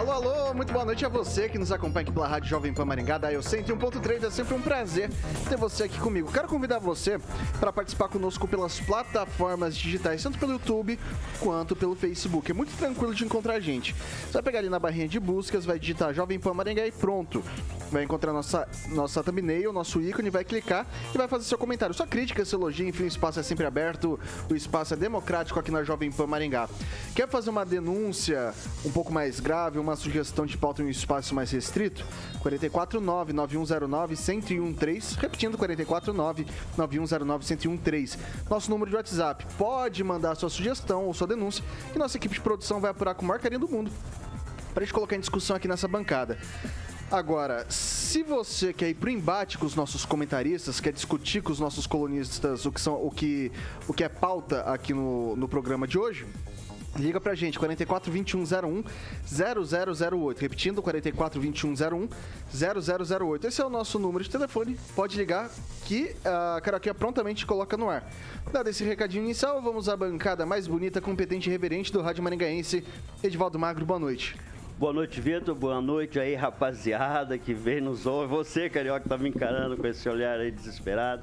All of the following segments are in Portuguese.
Alô, alô, muito boa noite a você que nos acompanha aqui pela Rádio Jovem Pan Maringá, da Eu 101.3. É sempre um prazer ter você aqui comigo. Quero convidar você para participar conosco pelas plataformas digitais, tanto pelo YouTube quanto pelo Facebook. É muito tranquilo de encontrar a gente. Você vai pegar ali na barrinha de buscas, vai digitar Jovem Pan Maringá e pronto. Vai encontrar nossa, nossa thumbnail, nosso ícone, vai clicar e vai fazer seu comentário. Sua crítica, seu elogio, enfim, o espaço é sempre aberto, o espaço é democrático aqui na Jovem Pan Maringá. Quer fazer uma denúncia um pouco mais grave, uma sugestão de pauta em um espaço mais restrito? 449-9109-1013. Repetindo, 449-9109-1013. Nosso número de WhatsApp. Pode mandar sua sugestão ou sua denúncia que nossa equipe de produção vai apurar com o maior carinho do mundo para a gente colocar em discussão aqui nessa bancada. Agora, se você quer ir pro embate com os nossos comentaristas, quer discutir com os nossos colunistas o que, são, o que, o que é pauta aqui no, no programa de hoje, Liga pra gente, 44 2101 0008. Repetindo, 44 2101 0008. Esse é o nosso número de telefone. Pode ligar que a Caraquinha prontamente coloca no ar. Dado esse recadinho inicial, vamos à bancada mais bonita, competente e reverente do Rádio Maringaense. Edivaldo Magro, boa noite. Boa noite, Vitor. Boa noite aí, rapaziada que vem nos ouve. Você, carioca, tá me encarando com esse olhar aí desesperado.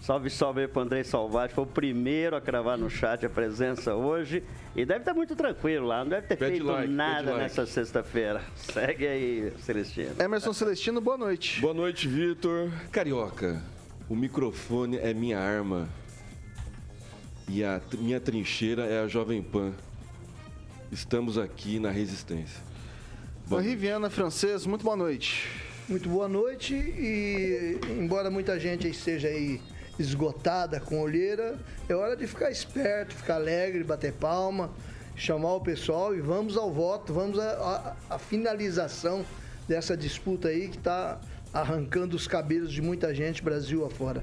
Salve, salve aí pro André Salvati. Foi o primeiro a cravar no chat a presença hoje. E deve estar muito tranquilo lá. Não deve ter feito like, nada nessa like. sexta-feira. Segue aí, Celestino. Emerson Celestino, boa noite. Boa noite, Vitor. Carioca, o microfone é minha arma. E a minha trincheira é a Jovem Pan. Estamos aqui na resistência. Boa Riviana Francês, muito boa noite. Muito boa noite e embora muita gente esteja aí esgotada com olheira, é hora de ficar esperto, ficar alegre, bater palma, chamar o pessoal e vamos ao voto, vamos à finalização dessa disputa aí que está arrancando os cabelos de muita gente Brasil afora.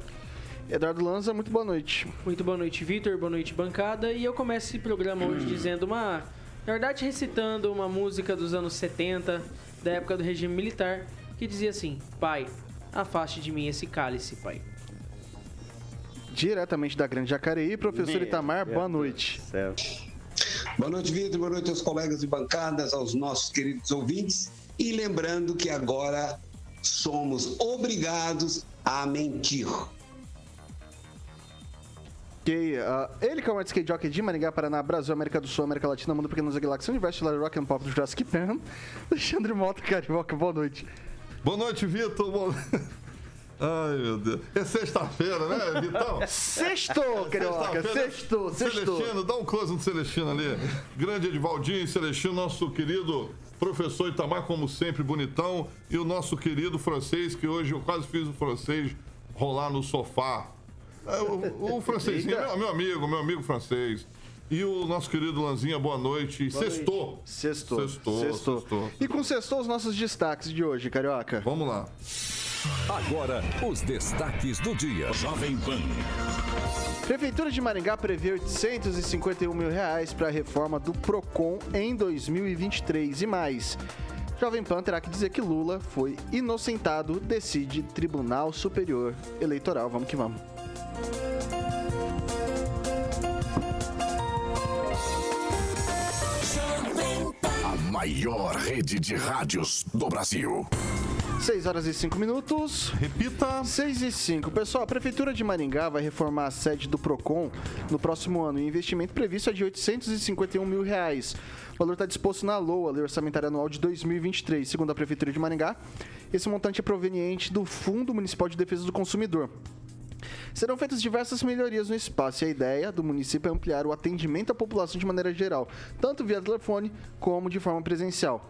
Eduardo Lanza, muito boa noite. Muito boa noite, Vitor. Boa noite, bancada. E eu começo esse programa hoje dizendo uma. Na verdade, recitando uma música dos anos 70, da época do regime militar, que dizia assim: Pai, afaste de mim esse cálice, pai diretamente da Grande Jacareí. Professor Meu Itamar, boa noite. Boa noite, Vitor. Boa noite aos colegas de bancadas, aos nossos queridos ouvintes. E lembrando que agora somos obrigados a mentir. Ok, uh, ele que é um skate jockey de Maringá, Paraná, Brasil, América do Sul, América Latina, Mundo Pequenos Galáxias, Universo, Rock and Pop do Jurassic Pan, Alexandre Mota, Carioca, boa noite. Boa noite, Vitor. Boa... Ai, meu Deus. É sexta-feira, né, Vitão? Sextou, Carioca. Sextou, sextou. Celestino, dá um close no Celestino ali. Grande Edivaldinho Celestino, nosso querido professor Itamar, como sempre, bonitão. E o nosso querido francês, que hoje eu quase fiz o francês rolar no sofá. É, o, o francesinho, meu, meu amigo, meu amigo francês. E o nosso querido Lanzinha, boa noite. Boa. Sextou. Sextou. Sextou. Sextou. E com sextou os nossos destaques de hoje, Carioca. Vamos lá. Agora, os destaques do dia. Jovem Pan. Prefeitura de Maringá prevê 851 mil reais para a reforma do PROCON em 2023 e mais. Jovem Pan terá que dizer que Lula foi inocentado, decide Tribunal Superior Eleitoral. Vamos que vamos. Maior rede de rádios do Brasil. 6 horas e 5 minutos. Repita. 6 e 5. Pessoal, a Prefeitura de Maringá vai reformar a sede do PROCON no próximo ano. O investimento previsto é de 851 mil reais. O valor está disposto na LOA, Lei Orçamentária Anual de 2023. Segundo a Prefeitura de Maringá, esse montante é proveniente do Fundo Municipal de Defesa do Consumidor. Serão feitas diversas melhorias no espaço e a ideia do município é ampliar o atendimento à população de maneira geral, tanto via telefone como de forma presencial.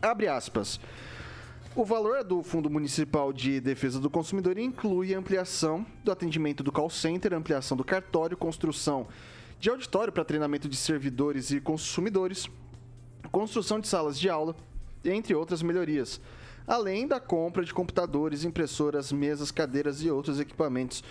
Abre aspas. O valor do Fundo Municipal de Defesa do Consumidor inclui ampliação do atendimento do call center, ampliação do cartório, construção de auditório para treinamento de servidores e consumidores, construção de salas de aula, entre outras melhorias, além da compra de computadores, impressoras, mesas, cadeiras e outros equipamentos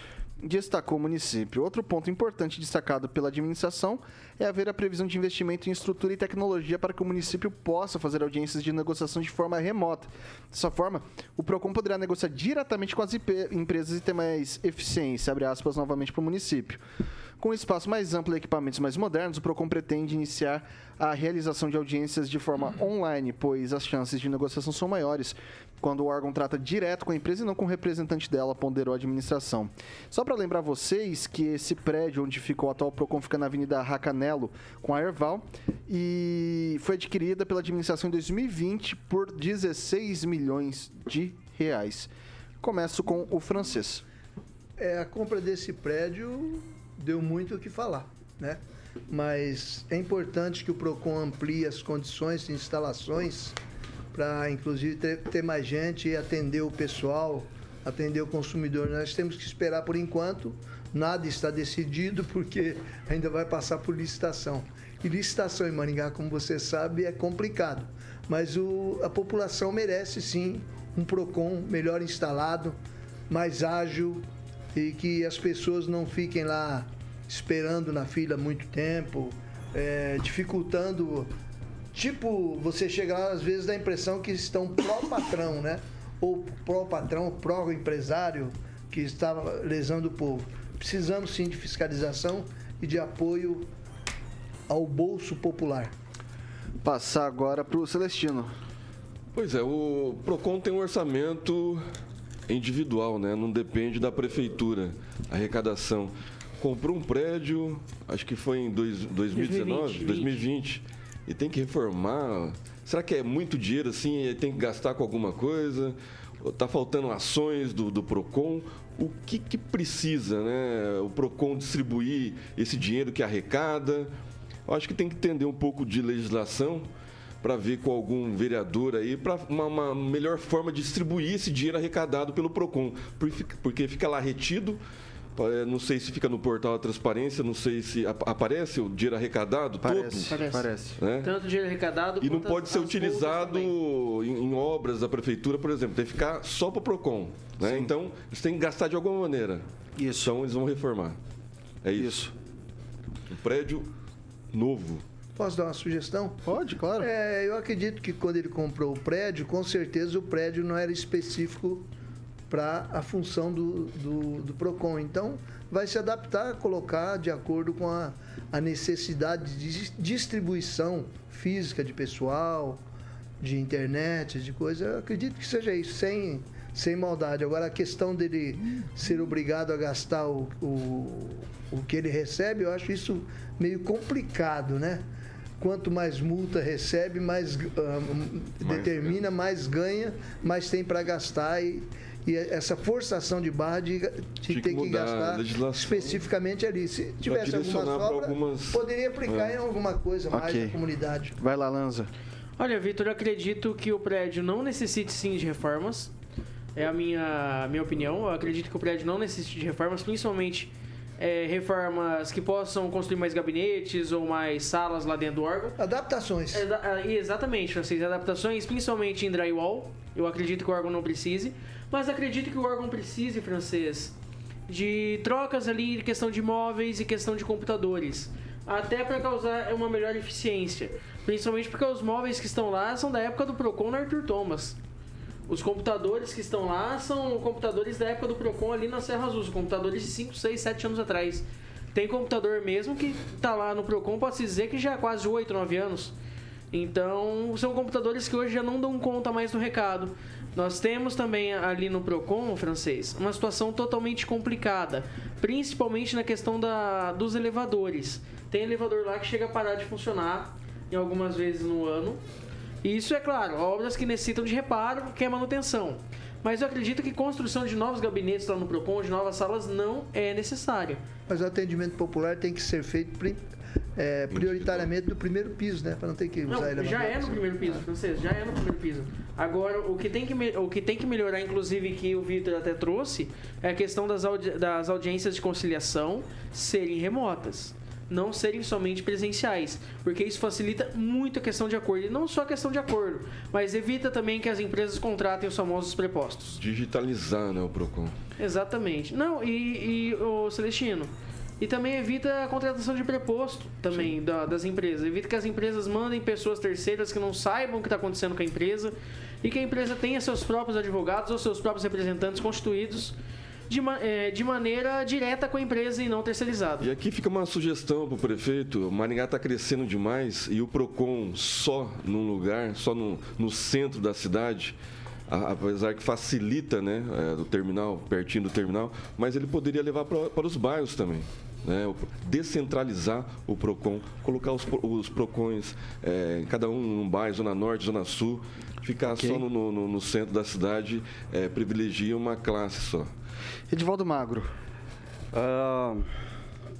destacou o município. Outro ponto importante destacado pela administração é haver a previsão de investimento em estrutura e tecnologia para que o município possa fazer audiências de negociação de forma remota. Dessa forma, o PROCON poderá negociar diretamente com as empresas e ter mais eficiência, abre aspas, novamente para o município. Com espaço mais amplo e equipamentos mais modernos, o PROCON pretende iniciar a realização de audiências de forma online, pois as chances de negociação são maiores quando o órgão trata direto com a empresa e não com o representante dela, ponderou a administração. Só para lembrar vocês que esse prédio onde ficou o atual PROCON fica na Avenida Racanelo, com a Erval, e foi adquirida pela administração em 2020 por 16 milhões de reais. Começo com o francês. É, a compra desse prédio deu muito o que falar, né? Mas é importante que o PROCON amplie as condições de instalações para, inclusive, ter, ter mais gente e atender o pessoal, atender o consumidor. Nós temos que esperar por enquanto, nada está decidido, porque ainda vai passar por licitação. E licitação em Maringá, como você sabe, é complicado. Mas o, a população merece sim um PROCON melhor instalado, mais ágil e que as pessoas não fiquem lá esperando na fila muito tempo, é, dificultando. Tipo, você chega lá, às vezes dá a impressão que estão pró-patrão, né? Ou pró-patrão, pró-empresário que estava lesando o povo. Precisamos sim de fiscalização e de apoio ao bolso popular. Passar agora para o Celestino. Pois é, o PROCON tem um orçamento individual, né? Não depende da prefeitura, a arrecadação. Comprou um prédio, acho que foi em dois, 2019, 2020. 2020, e tem que reformar. Será que é muito dinheiro assim e tem que gastar com alguma coisa? Está faltando ações do, do PROCON? O que, que precisa, né? O PROCON distribuir esse dinheiro que arrecada? Eu acho que tem que entender um pouco de legislação para ver com algum vereador aí, para uma, uma melhor forma de distribuir esse dinheiro arrecadado pelo PROCON. Por- Porque fica lá retido, eh, não sei se fica no portal da transparência, não sei se ap- aparece o dinheiro arrecadado Parece, todo. Parece. parece. Né? Tanto dinheiro arrecadado E não pode ser utilizado em, em obras da prefeitura, por exemplo. Tem que ficar só para o PROCON. Né? Então, eles têm que gastar de alguma maneira. Isso. Então, eles vão reformar. É isso. Isso. Um prédio novo. Posso dar uma sugestão? Pode, claro. É, eu acredito que quando ele comprou o prédio, com certeza o prédio não era específico para a função do, do, do PROCON. Então, vai se adaptar, colocar de acordo com a, a necessidade de dis- distribuição física de pessoal, de internet, de coisa. Eu acredito que seja isso, sem, sem maldade. Agora, a questão dele ser obrigado a gastar o, o, o que ele recebe, eu acho isso meio complicado, né? Quanto mais multa recebe, mais ah, determina, mais ganha, mais tem para gastar e, e essa forçação de barra de, de Tinha que ter que a gastar especificamente ali. Se tivesse alguma sobra, algumas- poderia aplicar É. em alguma coisa mais Ok. da comunidade. Vai lá, Lanza. Olha, Vitor, eu acredito que o prédio não necessite sim de reformas. É a minha, minha opinião. Eu acredito que o prédio não necessite de reformas, principalmente é, reformas que possam construir mais gabinetes ou mais salas lá dentro do órgão. Adaptações. Exa- ah, Exatamente, francês. Adaptações, principalmente em drywall. Eu acredito que o órgão não precise. Mas acredito que o órgão precise, francês, de trocas ali, questão de móveis e questão de computadores. Até para causar uma melhor eficiência. Principalmente porque os móveis que estão lá são da época do Procon Arthur Thomas. Os computadores que estão lá são computadores da época do Procon ali na Serra Azul. Computadores de 5, 6, 7 anos atrás. Tem computador mesmo que tá lá no Procon, pode-se dizer que já é quase 8, 9 anos. Então, são computadores que hoje já não dão conta mais do recado. Nós temos também ali no Procon, francês, uma situação totalmente complicada, principalmente na questão da, dos elevadores. Tem elevador lá que chega a parar de funcionar em algumas vezes no ano. Isso é claro, obras que necessitam de reparo, que é manutenção. Mas eu acredito que construção de novos gabinetes lá no Procon, de novas salas, não é necessária. Mas o atendimento popular tem que ser feito pri- é, prioritariamente do primeiro piso, né? Para não ter que usar Não, elevador. já é no primeiro piso, francês, já é no primeiro piso. Agora, o que tem que, me- o que, tem que melhorar, inclusive, que o Vitor até trouxe, é a questão das, audi- das audiências de conciliação serem remotas. Não serem somente presenciais, porque isso facilita muito a questão de acordo. E não só a questão de acordo, mas evita também que as empresas contratem os famosos prepostos. Digitalizar, né, o PROCON. Exatamente. Não, e, e o Celestino. E também evita a contratação de preposto também da- das empresas. Evita que as empresas mandem pessoas terceiras que não saibam o que está acontecendo com a empresa e que a empresa tenha seus próprios advogados ou seus próprios representantes constituídos de, eh, de maneira direta com a empresa e não terceirizada. E aqui fica uma sugestão para o prefeito. Maringá está crescendo demais e o PROCON só num lugar, só no, no centro da cidade, apesar que facilita né, é, do terminal, pertinho do terminal, mas ele poderia levar pra- para os bairros também. Né, descentralizar o PROCON, colocar os, os PROCONs, é, cada um num bairro, Zona Norte, Zona Sul, ficar só no, no- no centro da cidade, é, privilegia uma classe só. Edivaldo Magro. Ah,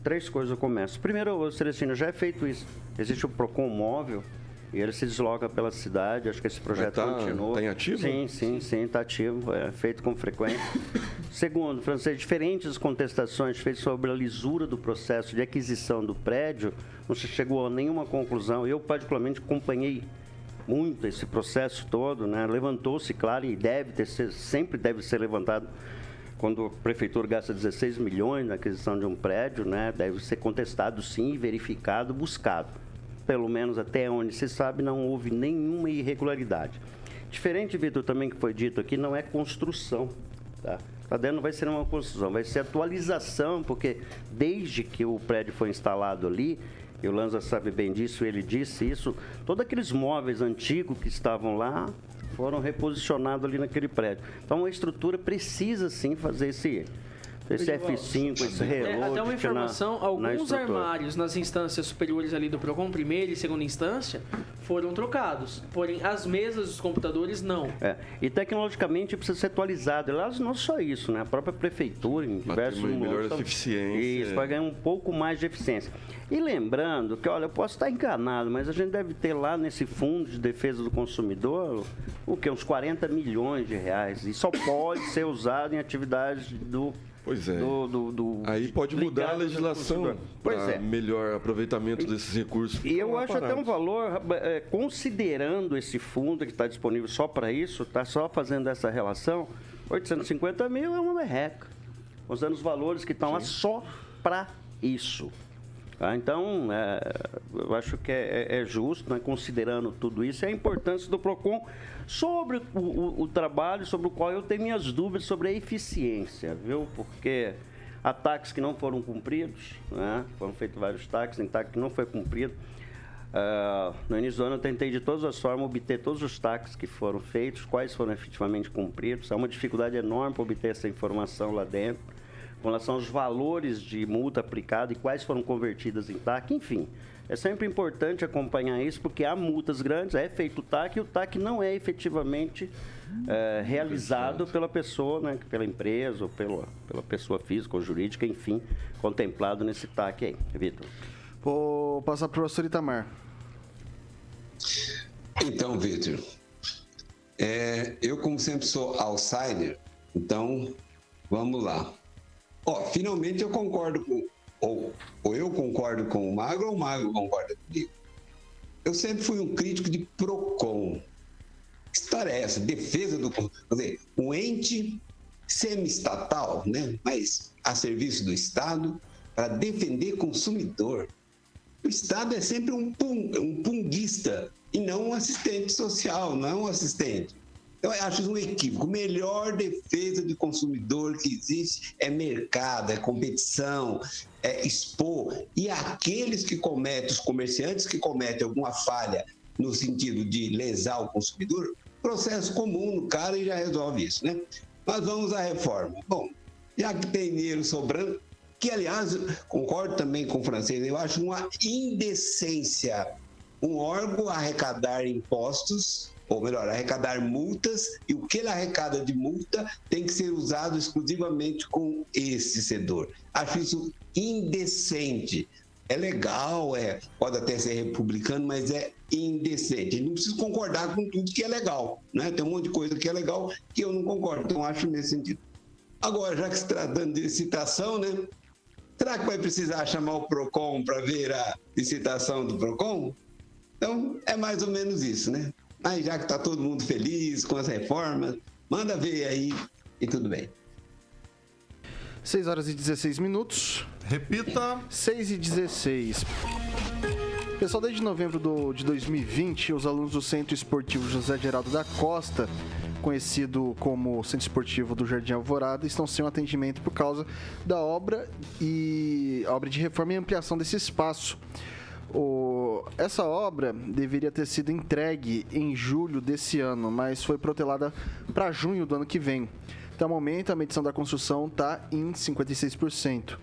três coisas eu começo. Primeiro, Celestino, já é feito isso. Existe o PROCON móvel e ele se desloca pela cidade. Acho que esse projeto tá- continua. tá em ativo? Sim, sim, sim, está ativo. É feito com frequência. Segundo, francês, diferentes contestações feitas sobre a lisura do processo de aquisição do prédio, não se chegou a nenhuma conclusão. Eu, particularmente, acompanhei muito esse processo todo, né? Levantou-se, claro, e deve ter ser, sempre deve ser levantado quando a prefeitura gasta 16 milhões na aquisição de um prédio, né? Deve ser contestado sim, verificado, buscado. Pelo menos até onde se sabe, não houve nenhuma irregularidade. Diferente, Vitor, também que foi dito aqui, não é construção, tá? Lá dentro não vai ser uma construção, vai ser atualização, porque desde que o prédio foi instalado ali, e o Lanza sabe bem disso, ele disse isso, todos aqueles móveis antigos que estavam lá foram reposicionados ali naquele prédio. Então a estrutura precisa sim fazer esse, esse F5, esse É, relógio. até uma na- informação, na alguns estrutura. armários nas instâncias superiores ali do PROCON, primeira e segunda instância, foram trocados. Porém, as mesas dos computadores não. É, e tecnologicamente precisa ser atualizado. Aliás, não só isso, né? A própria prefeitura, em diversos melhor momentos, eficiência. Isso, vai ganhar um pouco mais de eficiência. E lembrando que, olha, eu posso estar enganado, mas a gente deve ter lá nesse fundo de defesa do consumidor o que? Uns 40 milhões de reais. E só pode ser usado em atividades do. Pois é. do- do- do- Aí pode mudar a legislação para é. melhor aproveitamento desses recursos. E eu acho até um valor, é, considerando esse fundo que está disponível só para isso, está só fazendo essa relação, 850 mil é uma merreca. Considerando os valores que estão lá só para isso. Tá? Então, é, eu acho que é, é- é justo, né, considerando tudo isso, e a importância do PROCON sobre o, o- o trabalho, sobre o qual eu tenho minhas dúvidas sobre a eficiência, viu? Porque há taques que não foram cumpridos, né? foram feitos vários taques, em taque que não foi cumprido. Ah, no início do ano eu tentei de todas as formas obter todos os taques que foram feitos, quais foram efetivamente cumpridos. Há uma dificuldade enorme para obter essa informação lá dentro, com relação aos valores de multa aplicada e quais foram convertidas em TAC, enfim. É sempre importante acompanhar isso, porque há multas grandes, é feito o TAC e o TAC não é efetivamente eh, realizado pela pessoa, né, pela empresa ou pela, pela pessoa física ou jurídica, enfim, contemplado nesse TAC aí. Vitor. Vou passar para o professor Itamar. Então, Vitor, é, eu, como sempre, sou outsider, então vamos lá. Ó, finalmente eu concordo com. Ou, ou eu concordo com o Magro ou o Magro concorda comigo. Eu sempre fui um crítico de PROCON. Que história é essa? Defesa do. Quer dizer, um ente semi-estatal, né? mas a serviço do Estado, para defender consumidor. O Estado é sempre um, pung, um punguista e não um assistente social, não um assistente. Então, eu acho um equívoco. Melhor defesa de consumidor que existe é mercado, é competição, é expor. E aqueles que cometem, os comerciantes que cometem alguma falha no sentido de lesar o consumidor, processo comum no cara e já resolve isso, né? Mas vamos à reforma. Bom, já que tem dinheiro sobrando, que aliás, concordo também com o francês, eu acho uma indecência um órgão arrecadar impostos, ou melhor, arrecadar multas, e o que ele arrecada de multa tem que ser usado exclusivamente com esse setor. Acho isso indecente. É legal, é, pode até ser republicano, mas é indecente. Não precisa concordar com tudo que é legal. Né? Tem um monte de coisa que é legal que eu não concordo. Então, acho nesse sentido. Agora, já que se tratando de licitação, né? Será que vai precisar chamar o PROCON para ver a licitação do PROCON? Então, é mais ou menos isso, né? Mas já que está todo mundo feliz com as reformas, manda ver aí e tudo bem. 6 horas e 16 minutos. Repita. 6 e 16. Pessoal, desde novembro do, de 2020, os alunos do Centro Esportivo José Geraldo da Costa, conhecido como Centro Esportivo do Jardim Alvorada, estão sem um atendimento por causa da obra e obra de reforma e ampliação desse espaço. O, essa obra deveria ter sido entregue em julho desse ano, mas foi protelada para junho do ano que vem. Até o momento, a medição da construção está em 56%,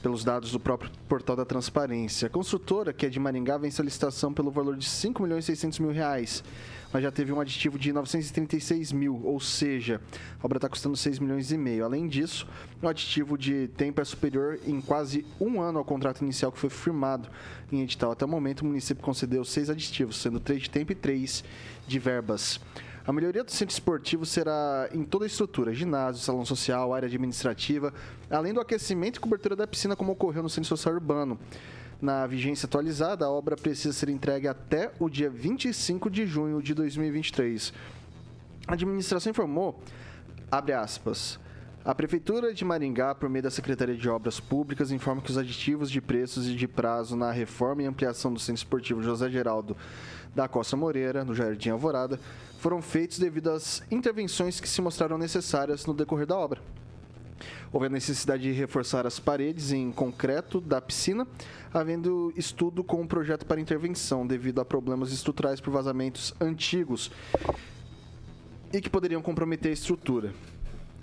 pelos dados do próprio portal da transparência. A construtora, que é de Maringá, vem a licitação pelo valor de R$ 5.600.000 mas já teve um aditivo de 936 mil, ou seja, a obra está custando 6 milhões e meio. Além disso, o aditivo de tempo é superior em quase um ano ao contrato inicial que foi firmado em edital. Até o momento, o município concedeu seis aditivos, sendo três de tempo e três de verbas. A melhoria do centro esportivo será em toda a estrutura: ginásio, salão social, área administrativa, além do aquecimento e cobertura da piscina, como ocorreu no centro social urbano. Na vigência atualizada, a obra precisa ser entregue até o dia 25 de junho de 2023. A administração informou, abre aspas, a Prefeitura de Maringá, por meio da Secretaria de Obras Públicas, informa que os aditivos de preços e de prazo na reforma e ampliação do Centro Esportivo José Geraldo da Costa Moreira, no Jardim Alvorada, foram feitos devido às intervenções que se mostraram necessárias no decorrer da obra. Houve a necessidade de reforçar as paredes em concreto da piscina, havendo estudo com um projeto para intervenção devido a problemas estruturais por vazamentos antigos e que poderiam comprometer a estrutura.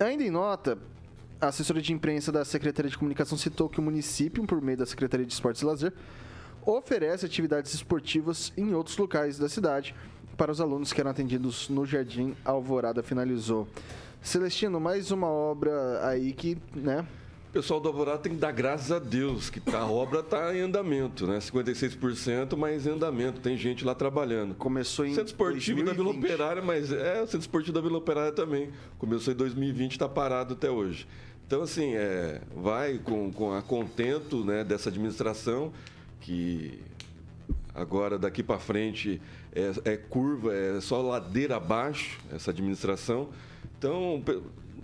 Ainda em nota, a assessora de imprensa da Secretaria de Comunicação citou que o município, por meio da Secretaria de Esportes e Lazer, oferece atividades esportivas em outros locais da cidade para os alunos que eram atendidos no Jardim Alvorada. Finalizou. Celestino, mais uma obra aí que, né? O pessoal do Alvorada tem que dar graças a Deus que tá, a obra está em andamento, né? 56%, mas em andamento. Tem gente lá trabalhando. Começou em Centro Esportivo 2020. da Vila Operária, mas é o Centro Esportivo da Vila Operária também. Começou em 2020 está parado até hoje. Então, assim, é, vai com, com a contento né, dessa administração, que agora daqui para frente é, é curva, é só ladeira abaixo essa administração. Então,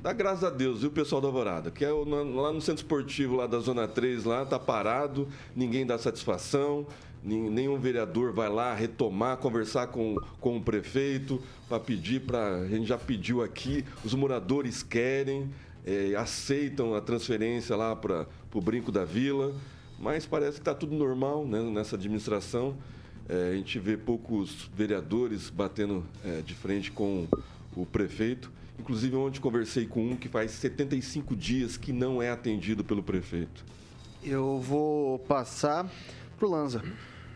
dá graças a Deus, viu, pessoal da Alvorada? Que é lá no centro esportivo lá da Zona 3, lá tá parado, ninguém dá satisfação, nenhum vereador vai lá retomar, conversar com, com o prefeito para pedir para. A gente já pediu aqui, os moradores querem, é, aceitam a transferência lá para o Brinco da Vila, mas parece que está tudo normal né, nessa administração. É, a gente vê poucos vereadores batendo é, de frente com o prefeito. Inclusive, ontem conversei com um que faz 75 dias que não é atendido pelo prefeito. Eu vou passar pro Lanza.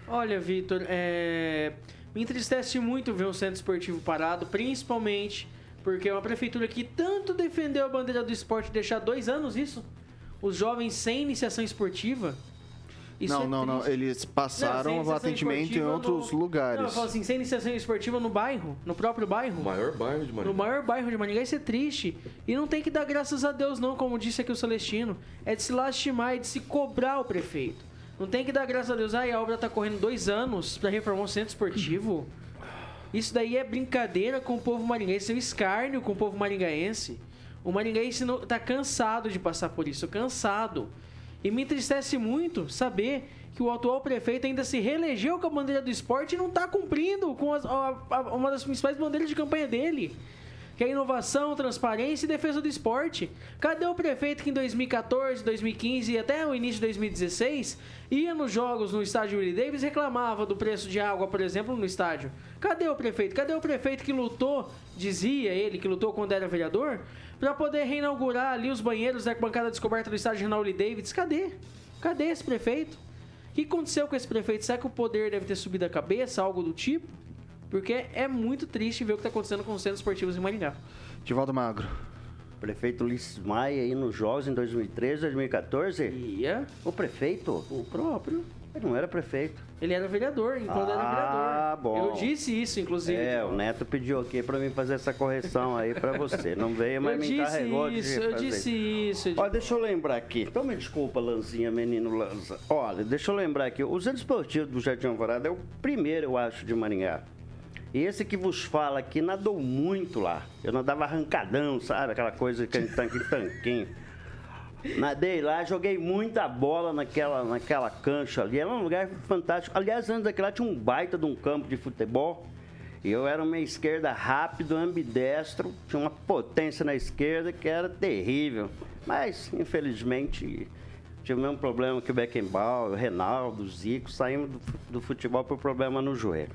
Olha, Vitor, é... me entristece muito ver um centro esportivo parado, principalmente porque é uma prefeitura que tanto defendeu a bandeira do esporte deixar dois anos isso, os jovens sem iniciação esportiva. Isso não, é não, não. triste. Eles Não, passaram sem o iniciação atendimento em outros no- lugares. Não, eu falo assim, sem iniciação esportiva no bairro, no próprio bairro. O maior bairro de No Maringá. maior bairro de Maringá, isso é triste. E não tem que dar graças a Deus, não, como disse aqui o Celestino. É de se lastimar e de se cobrar o prefeito. Não tem que dar graças a Deus. Ai, a obra tá correndo dois anos pra reformar um centro esportivo. Isso daí é brincadeira com o povo maringaense, é um escárnio com o povo maringaense. O maringaense não, tá cansado de passar por isso, cansado. E me entristece muito saber que o atual prefeito ainda se reelegeu com a bandeira do esporte e não está cumprindo com as- a- a- uma das principais bandeiras de campanha dele. Que é inovação, transparência e defesa do esporte. Cadê o prefeito que em 2014, 2015 e até o início de 2016 ia nos jogos no estádio Willie Davis reclamava do preço de água, por exemplo, no estádio? Cadê o prefeito? Cadê o prefeito que lutou, dizia ele, que lutou quando era vereador, para poder reinaugurar ali os banheiros da bancada descoberta do estádio Renan Willie Davis? Cadê? Cadê esse prefeito? O que aconteceu com esse prefeito? Será que o poder deve ter subido a cabeça, algo do tipo? Porque é muito triste ver o que está acontecendo com os centros esportivos em Maringá. Divaldo Magro. Prefeito Ulisses Maia aí nos Jogos em 2013, 2014. Ia O prefeito? o próprio. Ele não era prefeito. Ele era vereador, enquanto era Ah, vereador. bom. Eu disse isso, inclusive. É, o Neto pediu aqui pra mim fazer essa correção aí pra você. Não veio, mas eu me disse encarregou de isso, eu fazer. disse isso. Olha, deixa eu lembrar aqui. Então me desculpa, Lanzinha, menino Lanza. Olha, deixa eu lembrar aqui. O Centro Esportivo do Jardim Alvorada é o primeiro, eu acho, de Maringá. E esse que vos fala aqui nadou muito lá. Eu nadava arrancadão, sabe? Aquela coisa que tanque tanquinho. Nadei lá, joguei muita bola naquela, naquela cancha ali. Era um lugar fantástico. Aliás, antes daquele lá tinha um baita de um campo de futebol. E eu era uma esquerda rápido, ambidestro. Tinha uma potência na esquerda que era terrível. Mas, infelizmente, tive o mesmo problema que o Beckenbauer, o Renaldo, o Zico. Saímos do, do futebol por problema no joelho.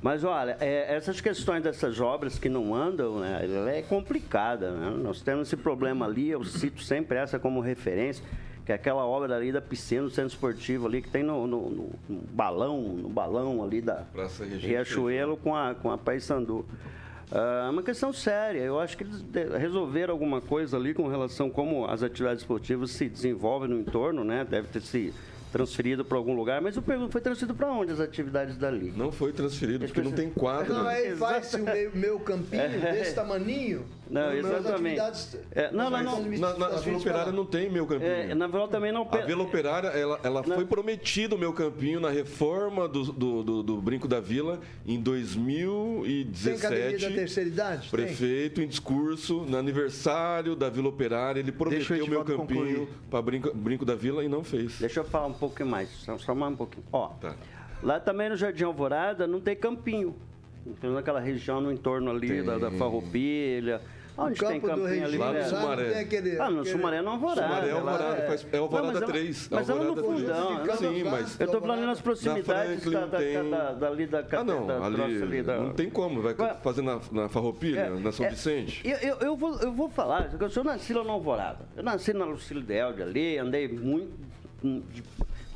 Mas olha, é, essas questões dessas obras que não andam, né, ela é complicada. Né? Nós temos esse problema ali, eu cito sempre essa como referência, que é aquela obra ali da piscina do centro esportivo ali, que tem no, no- no- no balão, no balão ali da Praça Riachuelo com a, com a Paysandu. Ah, É uma questão séria. Eu acho que eles resolveram alguma coisa ali com relação a como as atividades esportivas se desenvolvem no entorno, né? Deve ter se transferido para algum lugar. Mas eu pergunto, foi transferido para onde as atividades dali? Não foi transferido, porque não tem quadra. Não, aí faz Exato. o meu, meu campinho É. desse tamaninho. Não, exatamente. É, não, não, não. Na, na, a Vila Operária não tem meu campinho. É, na verdade também não... A Vila Operária, ela, ela foi prometido o meu campinho na reforma do, do, do- do Brinco da Vila em Tem academia da 2017. terceira idade? Tem. Prefeito, em discurso, no aniversário da Vila Operária, ele prometeu o meu campinho para brinco, brinco da Vila e não fez. Deixa eu falar um pouquinho mais, só, só mais um pouquinho. Ó, Tá. lá também no Jardim Alvorada não tem campinho. Então, naquela região no entorno ali Tem. da, da Farroupilha. Onde O tem campo do ali? Regime, Lá no né? sabe? Sumaré. Tem aquele, Ah, no aquele- Sumaré não Alvorada. Sumaré é Alvorada, faz- é Alvorada Não, mas 3, Mas é lá no fundão. Sim, né? Mas- Eu tô falando nas Na proximidades Franklin da, da, tem... da, dali da Ah, não, da ali, ali da... não tem como, vai Ué, fazer na, na Farroupilha, É, na São é, Vicente. Eu, eu, eu vou, eu vou falar, eu nasci lá na Alvorada. Eu nasci na Lucílio Delde ali, andei muito. de-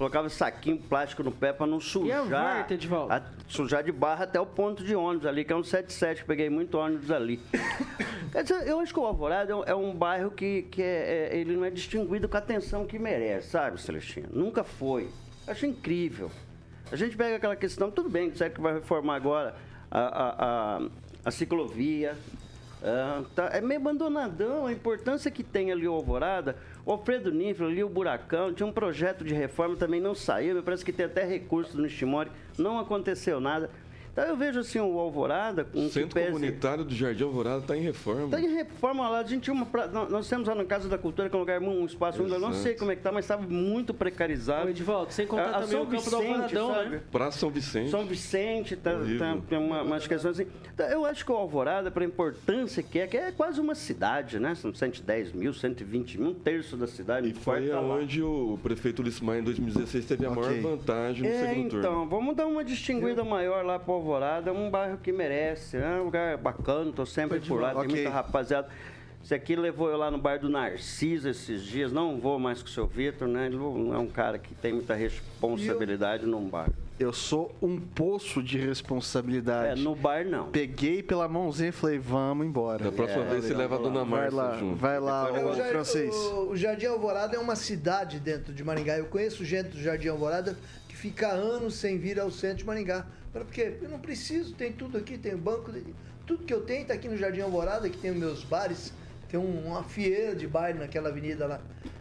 colocava saquinho plástico no pé para não sujar. Varta, Edivaldo? a- sujar de barra até o ponto de ônibus ali, que é um 77, que peguei muito ônibus ali. Quer dizer, eu acho que o Alvorada é um, é um bairro que, que é, é- ele não é distinguido com a atenção que merece, sabe, Celestino? Nunca foi. Eu acho incrível. A gente pega aquela questão, tudo bem, disseram que vai reformar agora a, a, a, a ciclovia. Ah, tá, é meio abandonadão a importância que tem ali o Alvorada. O Alfredo Nífero ali, o Buracão, tinha um projeto de reforma, também não saiu. Me parece que tem até recurso do Nishimori, não aconteceu nada. Então eu vejo assim o Alvorada com O que Centro pese- Comunitário do Jardim Alvorada está em reforma. Está em reforma lá. A gente uma. pra- Nós temos lá na Casa da Cultura, que é um lugar, um espaço onde eu não sei como é que tá, mas estava muito precarizado. Ô, Edivaldo, sem contar A- também São o campo do Vicente, Alvoradão, sabe? né? Praça São Vicente. São Vicente, tá, tá- tem uma- umas questões assim. Então, eu acho que o Alvorada, para a importância que é, que é quase uma cidade, né? São 110 mil, 120 mil, um terço da cidade. E foi tá aonde o prefeito Maia, em 2016, teve a Ok. maior vantagem no É, segundo então, turno. vamos dar uma distinguida maior lá pro Alvorada, é um bairro que merece, é um lugar bacana, tô sempre por lá, tem Ok. muita rapaziada. Esse aqui levou eu lá no bar do Narciso esses dias, não vou mais com o seu Vitor, né? Ele não é um cara que tem muita responsabilidade num bar. Eu sou um poço de É, responsabilidade. no bar não. Peguei pela mãozinha e falei, vamos embora. Da próxima vez você leva a dona Vai Márcia lá, junto. vai lá, É, ô, o, Jar- francês. o- o Jardim Alvorada é uma cidade dentro de Maringá. Eu conheço gente do Jardim Alvorada que fica anos sem vir ao centro de Maringá. Mas Por quê? Eu não preciso, tem tudo aqui, tem banco, tudo que eu tenho está aqui no Jardim Alvorada, que tem os meus bares, tem um- uma fieira de baile naquela avenida lá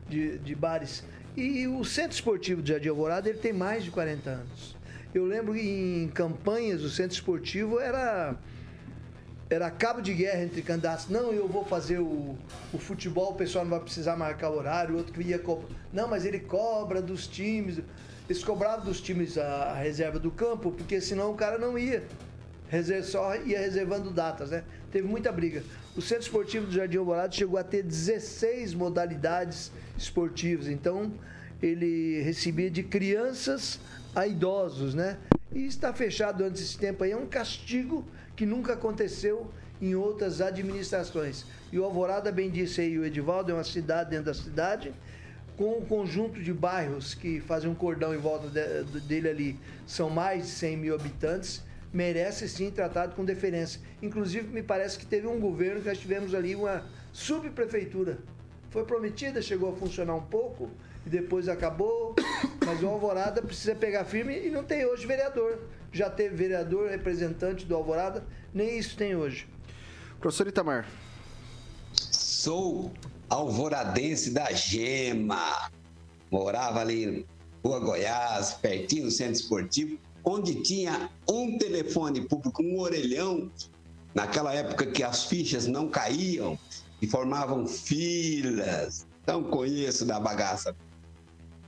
de, de bares. E o Centro Esportivo do Jardim Alvorada ele tem mais de 40 anos. Eu lembro que em campanhas o Centro Esportivo era era cabo de guerra entre candidatos. Não, eu vou fazer o, o futebol, o pessoal não vai precisar marcar horário, o outro que ia cobrar. Não, mas ele cobra dos times. Eles cobravam dos times a, reserva do campo, porque senão o cara não ia. Só ia reservando datas, né? Teve muita briga. O Centro Esportivo do Jardim Alvorada chegou a ter 16 modalidades esportivas. Então, ele recebia de crianças a idosos, né? E está fechado antes desse tempo aí é um castigo que nunca aconteceu em outras administrações. E o Alvorada, bem disse aí o Edivaldo, é uma cidade dentro da cidade, com um conjunto de bairros que fazem um cordão em volta de- dele ali, são mais de 100 mil habitantes, merece sim tratado com deferência. Inclusive, me parece que teve um governo que nós tivemos ali uma subprefeitura. Foi prometida, chegou a funcionar um pouco e depois acabou, mas o Alvorada precisa pegar firme e não tem hoje vereador. Já teve vereador, representante do Alvorada, nem isso tem hoje. Professor Itamar. Sou alvoradense da Gema. Morava ali Rua Goiás, pertinho do centro esportivo, onde tinha um telefone público, um orelhão, naquela época que as fichas não caíam e formavam filas. Então conheço da bagaça.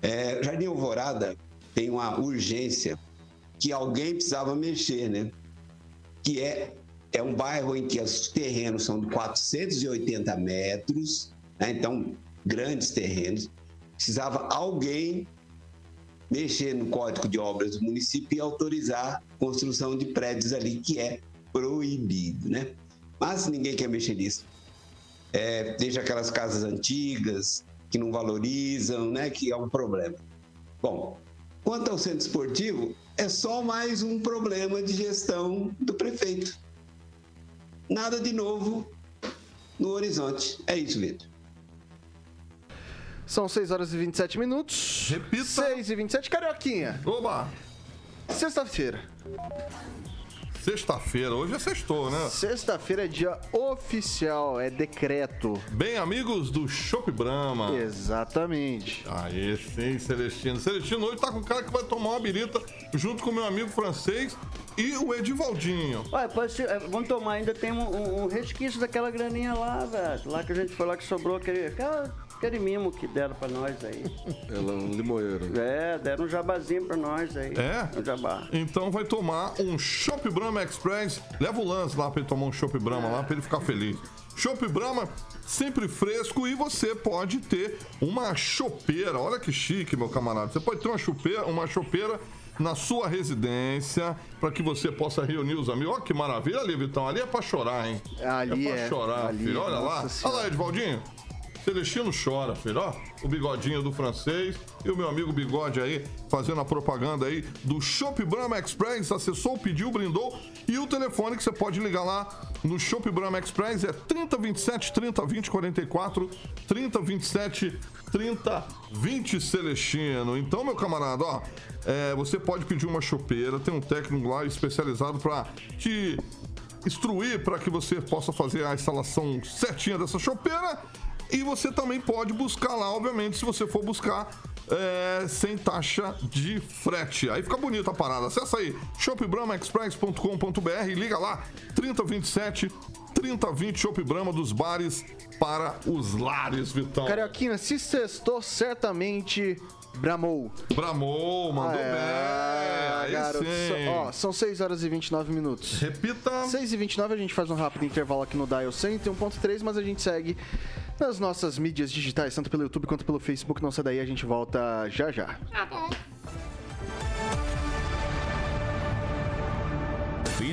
É, Jardim Alvorada tem uma urgência que alguém precisava mexer, né? Que é, é um bairro em que os terrenos são de 480 metros, né? então grandes terrenos. Precisava alguém mexer no Código de Obras do município e autorizar a construção de prédios ali, que é proibido, né? Mas ninguém quer mexer nisso. É, deixa aquelas casas antigas que não valorizam, né? Que é um problema. Bom, quanto ao centro esportivo, é só mais um problema de gestão do prefeito. Nada de novo no horizonte. É isso, Vitor. São 6 horas e 27 minutos. Repita. 6 e 27. Carioquinha. Oba! Sexta-feira. Sexta-feira, hoje é sextou, né? Sexta-feira é dia oficial, é decreto. Bem, amigos do Shop Brahma. Exatamente. Aí sim, Celestino. Celestino hoje tá com o cara que vai tomar uma birita junto com o meu amigo francês e o Edivaldinho. Olha, pode ser, é, vamos tomar, ainda tem um, um- um resquício daquela graninha lá, velho. Lá que a gente foi lá que sobrou aquele, aquela- aquele mimo que deram pra nós aí. Ela é um limoeiro. É, deram um jabazinho pra nós aí. É? Um jabá. Então vai tomar um Shop Brahma Express. Leva o lance lá pra ele tomar um Shop Brahma lá pra ele ficar feliz. Shop Brahma, sempre fresco e você pode ter uma chopeira. Olha que chique, meu camarada. Você pode ter uma chopeira, uma chopeira na sua residência para que você possa reunir os amigos. Olha que maravilha ali, Vitão. Ali é pra chorar, hein? Ali é pra é, chorar, ali, filho. Olha lá. nossa Olha senhora. lá, Edvaldinho. Celestino chora, filho, ó. O bigodinho do francês e o meu amigo Bigode aí fazendo a propaganda aí do Shop Brahma Express. Acessou, pediu, brindou. E o telefone que você pode ligar lá no Shop Brahma Express é 3027 3020 44 3027 3020 Celestino. Então, meu camarada, ó, é, você pode pedir uma chopeira, tem um técnico lá especializado para te instruir para que você possa fazer a instalação certinha dessa chopeira. E você também pode buscar lá, obviamente, se você for buscar é, sem taxa de frete. Aí fica bonita a parada. Acessa aí, shopbramaexpress.com.br e liga lá, 3027 3020 Shop Brahma dos bares para os lares, Vitão. Carioquinha, se sextou, certamente bramou. Bramou, mandou bem. Aí garoto. sim. Ó, são 6 horas e 29 minutos. Repita. 6 e 29 a gente faz um rápido intervalo aqui no Dial 101.3, mas a gente segue nas nossas mídias digitais, tanto pelo YouTube quanto pelo Facebook. Não sai daí, a gente volta já já.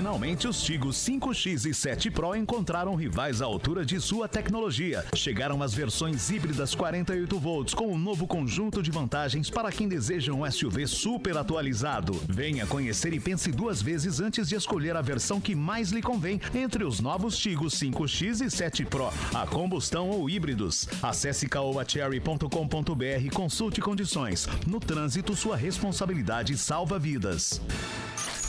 Finalmente, os Tigos 5X e 7 Pro encontraram rivais à altura de sua tecnologia. Chegaram as versões híbridas 48 volts com um novo conjunto de vantagens para quem deseja um SUV super atualizado. Venha conhecer e pense duas vezes antes de escolher a versão que mais lhe convém entre os novos Tigos 5X e 7 Pro, a combustão ou híbridos. Acesse caoacherry.com.br e consulte condições. No trânsito, sua responsabilidade salva vidas.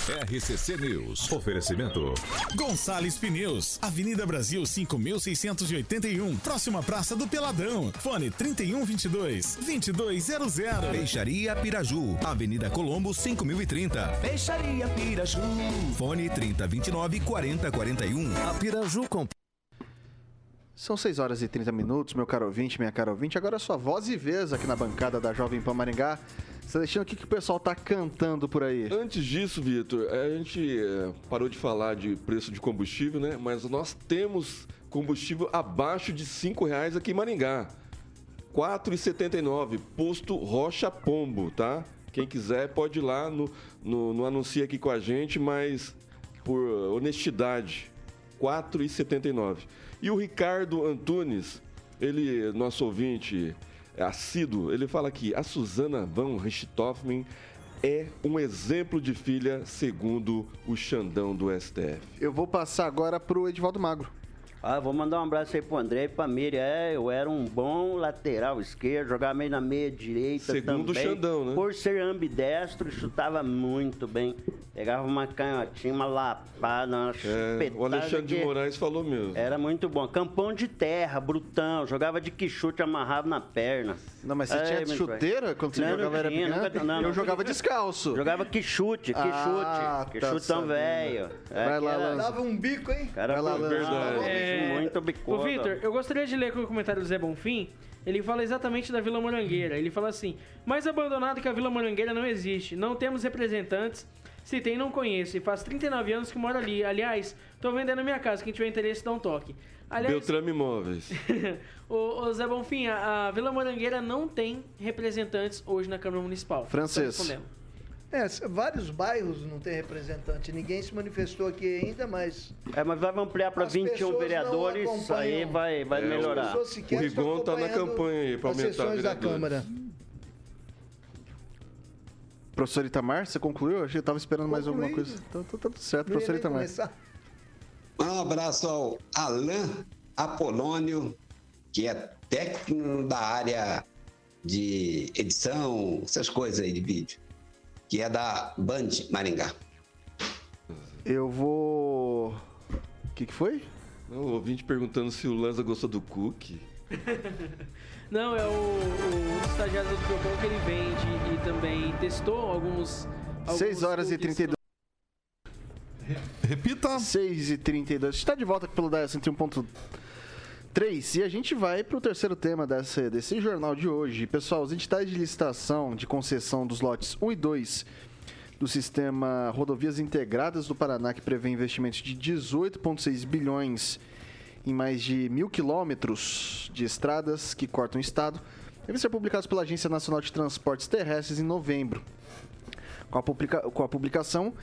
RCC News. Oferecimento. Gonçalves Pneus, Avenida Brasil 5681, próxima Praça do Peladão. Fone 3122 2200. Peixaria Piraju. Avenida Colombo 5030. Peixaria Piraju. Fone 3029 4041. A Piraju com São 6 horas e 30 minutos, meu caro ouvinte, minha cara ouvinte. Agora é sua voz e vez aqui na bancada da Jovem Pan Maringá. Celestino, o que, que o pessoal tá cantando por aí? Antes disso, Vitor, a gente eh, parou de falar de preço de combustível, né? Mas nós temos combustível abaixo de R$ reais aqui em Maringá. R$ 4,79, posto Rocha Pombo, tá? Quem quiser pode ir lá no, no, no anuncia aqui com a gente, mas por honestidade, R$ 4,79. E o Ricardo Antunes, ele, nosso ouvinte assíduo, ele fala aqui, a Suzana Van Richthofen é um exemplo de filha, segundo o Xandão do STF. Eu vou passar agora pro Edivaldo Magro. Ah, vou mandar um abraço aí pro André e pra Miriam. É, eu era um bom lateral esquerdo, jogava meio na meia direita Segundo o também. Xandão, né? Por ser ambidestro, chutava muito bem. Pegava uma canhotinha, uma lapada, uma É, chupetada o Alexandre de Moraes falou mesmo. Era muito bom. Campão de terra, brutão. Jogava de que chute amarrado na perna. Não, mas você Ai, tinha chuteira bem. quando você Não, não jogava era tinha, nunca- não, Eu não. jogava descalço. Jogava que chute, que Ah, chute. Que tá chutão sabendo. velho. É, Vai que lá, Lanza. Dava um bico, hein? Cara, Vai lá, Lanza. É, muito bicudo. Ô, Vitor, eu gostaria de ler aqui o comentário do Zé Bonfim. Ele fala exatamente da Vila Morangueira. Ele fala assim: mais abandonado que a Vila Morangueira não existe. Não temos representantes. Se tem, não conheço. E faz 39 anos que moro ali. Aliás, tô vendendo a minha casa. Quem tiver interesse, dá um toque. Aliás, Beltrame Imóveis. ô, ô, Zé Bonfim, a, a Vila Morangueira não tem representantes hoje na Câmara Municipal. Francês. Respondendo. É, vários bairros não tem representante. Ninguém se manifestou aqui ainda, mas É, mas vai ampliar para As 21 pessoas não vereadores, aí vai, vai É, melhorar. as O Rigon tá na campanha aí pra as aumentar sessões da. Câmara. Professor Itamar, você concluiu? Eu achei que eu tava esperando mais alguma coisa. Então tá tudo certo, Não professor Itamar. começar. Um abraço ao Alain Apolônio, que é técnico da área de edição, essas coisas aí de vídeo, que é da Band Maringá. Eu vou. O que, que foi? Não, o ouvinte perguntando se o Lanza gostou do cookie. Não, é o, o estagiário do Procon que ele vende e também testou alguns. alguns 6 horas e cookies. 32. Repita. 6 e 32. A gente tá de volta aqui pelo Daia 101.3 e a gente vai pro terceiro tema desse, desse jornal de hoje. Pessoal, os editais de licitação de concessão dos lotes 1 e 2 do sistema Rodovias Integradas do Paraná, que prevê investimentos de 18,6 bilhões em mais de mil quilômetros de estradas que cortam o estado, devem ser publicados pela Agência Nacional de Transportes Terrestres em novembro. Com a, publica- com a publicação,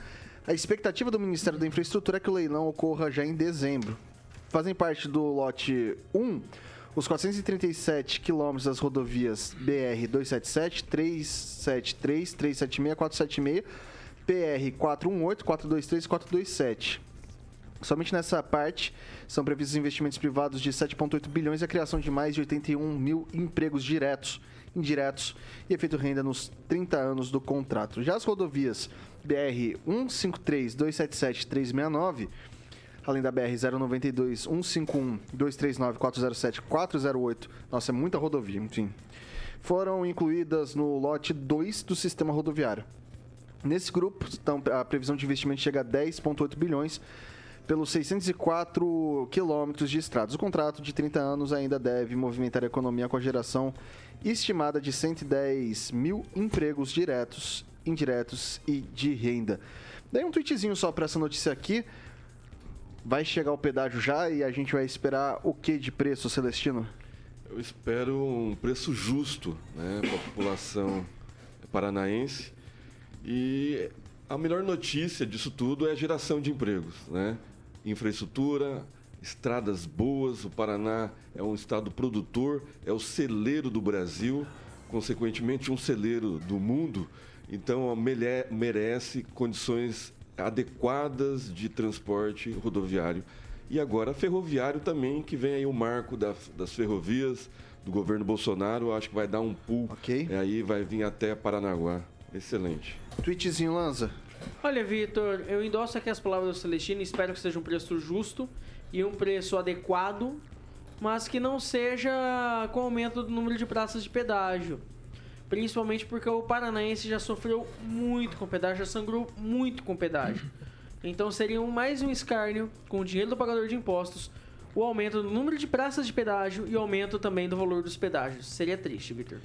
a expectativa do Ministério da Infraestrutura é que o leilão ocorra já em dezembro. Fazem parte do lote 1 os 437 quilômetros das rodovias BR 277, 373, 376, 476, PR 418, 423 e 427. Somente nessa parte são previstos investimentos privados de 7,8 bilhões e a criação de mais de 81 mil empregos diretos, indiretos e efeito renda nos 30 anos do contrato. Já as rodovias BR 153, 277 369, além da BR 092, 151, 239, 407, 408, nossa, é muita rodovia, enfim, foram incluídas no lote 2 do sistema rodoviário. Nesse grupo, então, a previsão de investimento chega a 10,8 bilhões pelos 604 quilômetros de estradas. O contrato de 30 anos ainda deve movimentar a economia com a geração estimada de 110 mil empregos diretos, indiretos e de renda. Daí um tweetzinho só para essa notícia aqui. Vai chegar o pedágio já e a gente vai esperar o que de preço, Celestino? Eu espero um preço justo né, para a população paranaense. E a melhor notícia disso tudo é a geração de empregos. Né? Infraestrutura, estradas boas. O Paraná é um estado produtor, é o celeiro do Brasil, consequentemente, um celeiro do mundo. Então, merece condições adequadas de transporte rodoviário. E agora ferroviário também, que vem aí o marco da- das ferrovias do governo Bolsonaro, acho que vai dar um pulo. Ok. E aí vai vir até Paranaguá. Excelente. Tweetzinho, Lanza. Olha, Vitor, eu endosso aqui as palavras do Celestino e espero que seja um preço justo e um preço adequado, mas que não seja com aumento do número de praças de pedágio. Principalmente porque o paranaense já sofreu muito com pedágio, já sangrou muito com pedágio. Então seria mais um escárnio com o dinheiro do pagador de impostos, o aumento do número de praças de pedágio e o aumento também do valor dos pedágios. Seria triste, Vitor.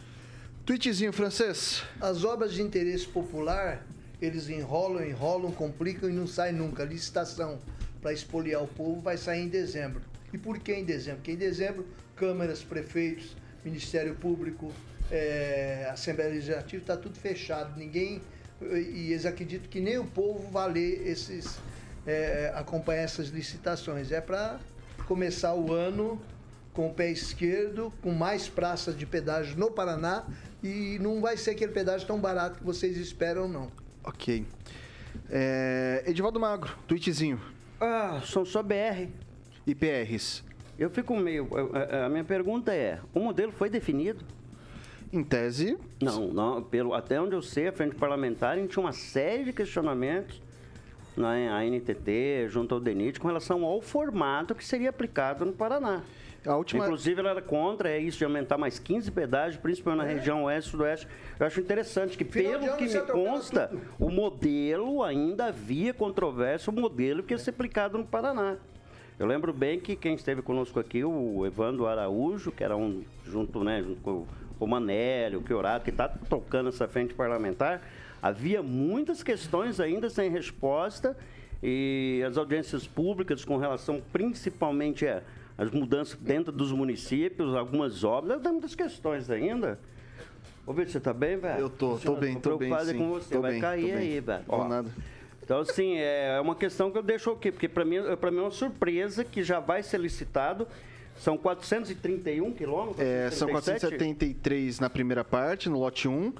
Tweetzinho, francês. As obras de interesse popular, eles enrolam, enrolam, complicam e não saem nunca. A licitação para expoliar o povo vai sair em dezembro. E por que em dezembro? Porque em dezembro, câmaras, prefeitos, Ministério Público, eh, Assembleia Legislativa, está tudo fechado. Ninguém. E eles acreditam que nem o povo vai ler esses. eh, acompanhar essas licitações. É para começar o ano com o pé esquerdo, com mais praças de pedágio no Paraná e não vai ser aquele pedágio tão barato que vocês esperam, não. Ok. É, Edivaldo Magro, tweetzinho. Ah, são só BR. E PRs? Eu fico meio. A minha pergunta é: o modelo foi definido? Em tese. Não, não. Pelo, até onde eu sei, a frente parlamentar, a gente tinha uma série de questionamentos na ANTT, junto ao DENIT, com relação ao formato que seria aplicado no Paraná. A última... Inclusive, ela era contra é isso de aumentar mais 15 pedágios, principalmente na É. região oeste e sudoeste. Eu acho interessante que, Final pelo que me consta, tudo. o modelo ainda havia controvérsia, o modelo que ia ser aplicado no Paraná. Eu lembro bem que quem esteve conosco aqui, o Evandro Araújo, que era um, junto, né, junto com o Manélio, o Chiorato, que está tocando essa frente parlamentar, havia muitas questões ainda sem resposta e as audiências públicas com relação principalmente a- às mudanças dentro dos municípios, algumas obras, tem muitas questões ainda. Ô, Vitor, você tá bem, velho? Eu tô, tô bem, tô bem, sim. com você, Tô vai bem, cair aí, velho. Ó, nada. Então, assim, é uma questão que eu deixo aqui, porque para mim, para mim é uma surpresa que já vai ser licitado. São 431 quilômetros? É, são 477? 473 na primeira parte, no lote 1,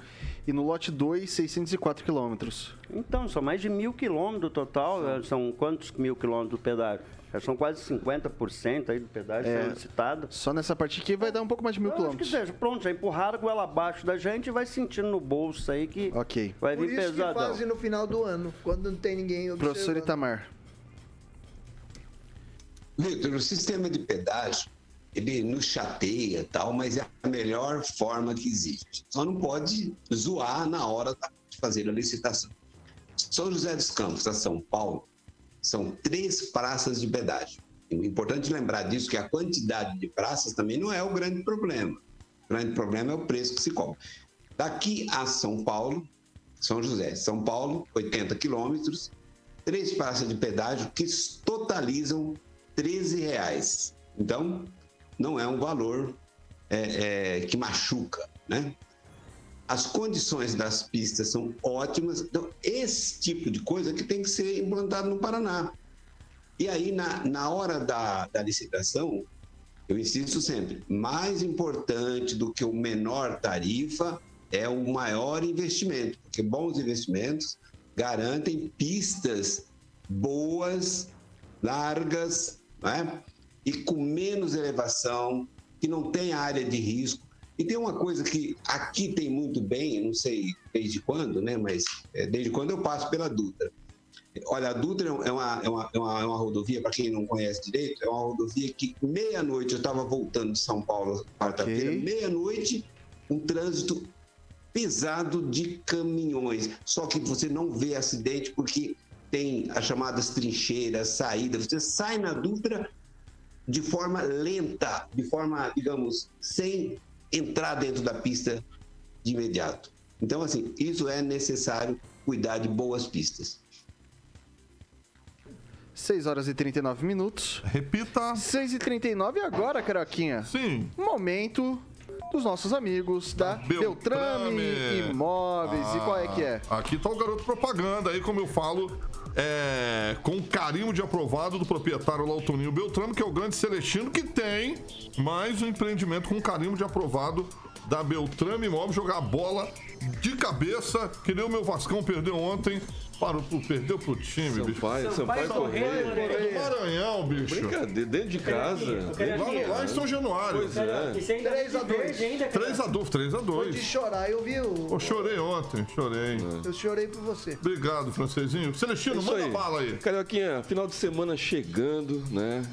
e no lote 2, 604 quilômetros. Então, são mais de mil quilômetros total. São quantos mil quilômetros do pedágio? Já são quase 50% aí do pedágio É. sendo licitado. Só nessa parte aqui vai dar um pouco mais de mil Eu acho que quilômetros. seja, pronto, já empurraram com ela abaixo da gente e vai sentindo no bolso aí que Ok. vai Por vir isso que fazem no final do ano, quando não tem ninguém observando. Professor Itamar. Vitor, o sistema de pedágio, ele nos chateia tal, mas é a melhor forma que existe. Só não pode zoar na hora de fazer a licitação. São José dos Campos, a São Paulo, são três praças de pedágio. É importante lembrar disso, que a quantidade de praças também não é o grande problema. O grande problema é o preço que se cobra. Daqui a São Paulo, São José, São Paulo, 80 quilômetros, três praças de pedágio que totalizam 13 reais. Então, não é um valor é, é, que machuca, né? As condições das pistas são ótimas. Então, esse tipo de coisa que tem que ser implantado no Paraná. E aí, na, na hora da, da licitação, eu insisto sempre, mais importante do que o menor tarifa é o maior investimento, porque bons investimentos garantem pistas boas, largas, né? e com menos elevação, que não tem área de risco. E tem uma coisa que aqui tem muito bem, não sei desde quando, né? mas é, desde quando eu passo pela Dutra. Olha, a Dutra é uma, é uma, é uma, é uma rodovia, para quem não conhece direito, é uma rodovia que meia-noite, eu estava voltando de São Paulo quarta-feira, Ok. meia-noite, um trânsito pesado de caminhões. Só que você não vê acidente porque tem as chamadas trincheiras, saídas. Você sai na Dutra de forma lenta, de forma, digamos, sem entrar dentro da pista de imediato. Então, assim, isso é necessário cuidar de boas pistas. 6 horas e 39 minutos. Repita. 6 e 39 e agora, Caroquinha? Sim. Momento dos nossos amigos da Beltrame, Imóveis. E qual é que é? Aqui tá o garoto propaganda aí, como eu falo, é, com carimbo de aprovado do proprietário Lautoninho Beltrame, que é o grande Celestino, que tem mais um empreendimento com carimbo de aprovado da Beltrame Imóveis, jogar bola de cabeça, que nem o meu Vascão perdeu ontem. Parou, perdeu pro time, bicho. Sampaio, Sampaio Correia. Do Maranhão, bicho. Brincadeira, dentro de casa. Lá, lá em São Januário. Pois é. E você ainda 3 a 2. verde ainda, cara. 3x2, 3x2. De chorar, eu vi o. Eu chorei ontem, chorei. Eu chorei por você. Obrigado, francesinho. Celestino, Isso manda aí. bala aí. Carioquinha, final de semana chegando, né?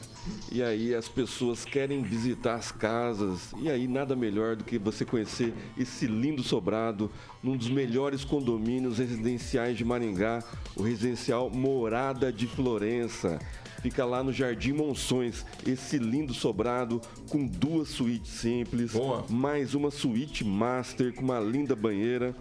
E aí as pessoas querem visitar as casas. E aí nada melhor do que você conhecer esse lindo sobrado num dos melhores condomínios residenciais de Maringá, o residencial Morada de Florença. Fica lá no Jardim Monções, esse lindo sobrado com duas suítes simples, Boa. mais uma suíte master com uma linda banheira,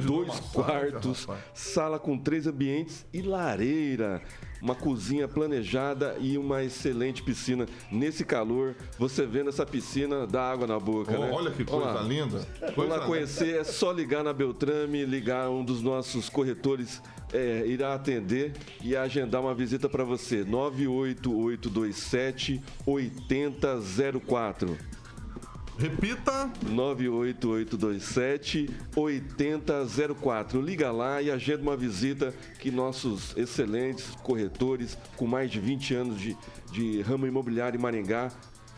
de dois quartos, sala com três ambientes e lareira. Uma cozinha planejada e uma excelente piscina. Nesse calor, você vendo essa piscina, dá água na boca, Oh, né? olha que coisa lá. linda. Vamos lá conhecer, é só ligar na Beltrame, ligar um dos nossos corretores é, irá atender e agendar uma visita para você. 98827 8004. Repita. 98827 8004. Liga lá e agenda uma visita que nossos excelentes corretores com mais de 20 anos de, de ramo imobiliário em Maringá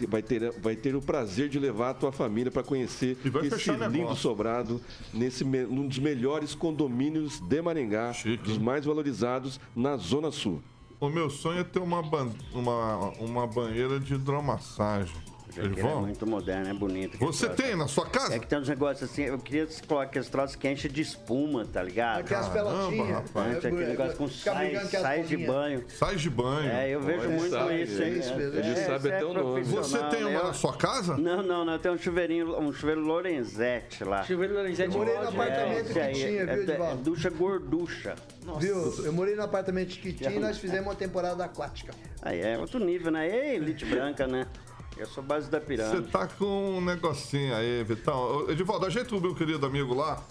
vai ter, vai ter o prazer de levar a tua família para conhecer esse lindo negócio. sobrado nesse um dos melhores condomínios de Maringá, dos mais valorizados na Zona Sul. O meu sonho é ter uma, ban- uma, uma banheira de hidromassagem. É muito moderno, é bonito. Você troço. tem na sua casa? É que tem uns negócios assim, eu queria colocar aqueles troços que enche de espuma, tá ligado? Aquelas pelotinhas. rapaz. É, aquele é, negócio com sais, de banho. Sais de banho. É, eu vejo muito sabe, isso. é hein? É, Ele é, sabe é até o nome. Você tem uma né? na sua casa? Não, não, não. Eu tenho um chuveirinho, um chuveiro Lorenzetti lá. Chuveiro Lorenzetti Eu morei no apartamento é, que esse tinha, é, viu, é, é Edivaldo? ducha gorducha. Viu? Eu morei no apartamento que tinha e nós fizemos uma temporada aquática. Aí é outro nível, né? Ei, elite branca, né? Eu sou base da Você pirâmide. tá com um negocinho aí, Vitão. Edivaldo, ajeita o meu querido amigo lá.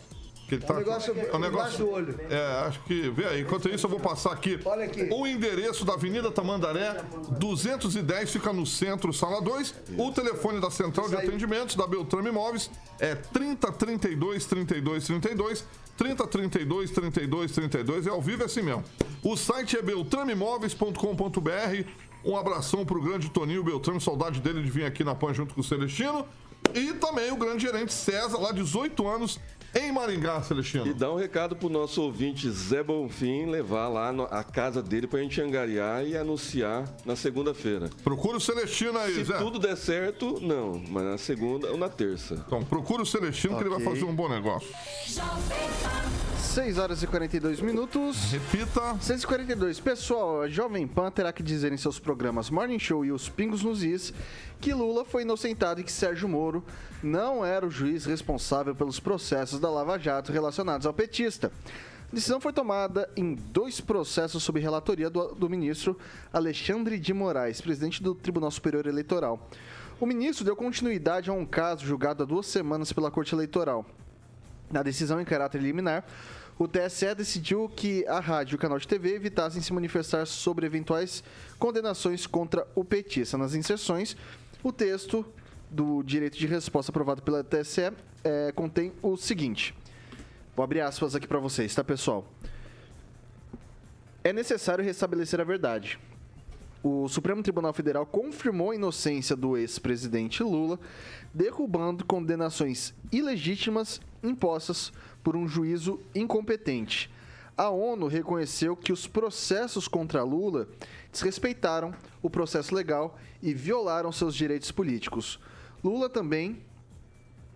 Que ele É tá um negócio é um embaixo do olho. É, acho que. Vê aí. Enquanto isso, eu vou passar aqui. Olha aqui. O endereço da Avenida Tamandaré, 210, fica no centro, sala 2. O telefone da Central de Atendimentos da Beltrame Imóveis é 3032 32 32. 3032 32 32 é ao vivo é assim mesmo. O site é beltrameimóveis.com.br. Um abração pro grande Toninho Beltrame, saudade dele de vir aqui na PAN junto com o Celestino. E também o grande gerente César, lá 18 anos, em Maringá, Celestino. E dá um recado pro nosso ouvinte Zé Bonfim levar lá no- a casa dele pra gente angariar e anunciar na segunda-feira. Procura o Celestino aí, Se Zé. tudo der certo, não, mas na segunda ou na terça. Então, procura o Celestino que ele vai fazer um bom negócio. 6 horas e 42 minutos. Repita. 6h42. Pessoal, a Jovem Pan terá que dizer em seus programas Morning Show e os Pingos nos Is que Lula foi inocentado e que Sérgio Moro não era o juiz responsável pelos processos da Lava Jato relacionados ao petista. A decisão foi tomada em dois processos sob relatoria do, do ministro Alexandre de Moraes, presidente do Tribunal Superior Eleitoral. O ministro deu continuidade a um caso julgado há duas semanas pela Corte Eleitoral. Na decisão em caráter liminar, o TSE decidiu que a rádio e o canal de TV evitassem se manifestar sobre eventuais condenações contra o petista. Nas inserções, o texto do direito de resposta aprovado pela TSE eh, contém o seguinte. Vou abrir aspas aqui para vocês, tá, pessoal? É necessário restabelecer a verdade. O Supremo Tribunal Federal confirmou a inocência do ex-presidente Lula, derrubando condenações ilegítimas impostas por um juízo incompetente. A ONU reconheceu que os processos contra Lula desrespeitaram o processo legal e violaram seus direitos políticos. Lula também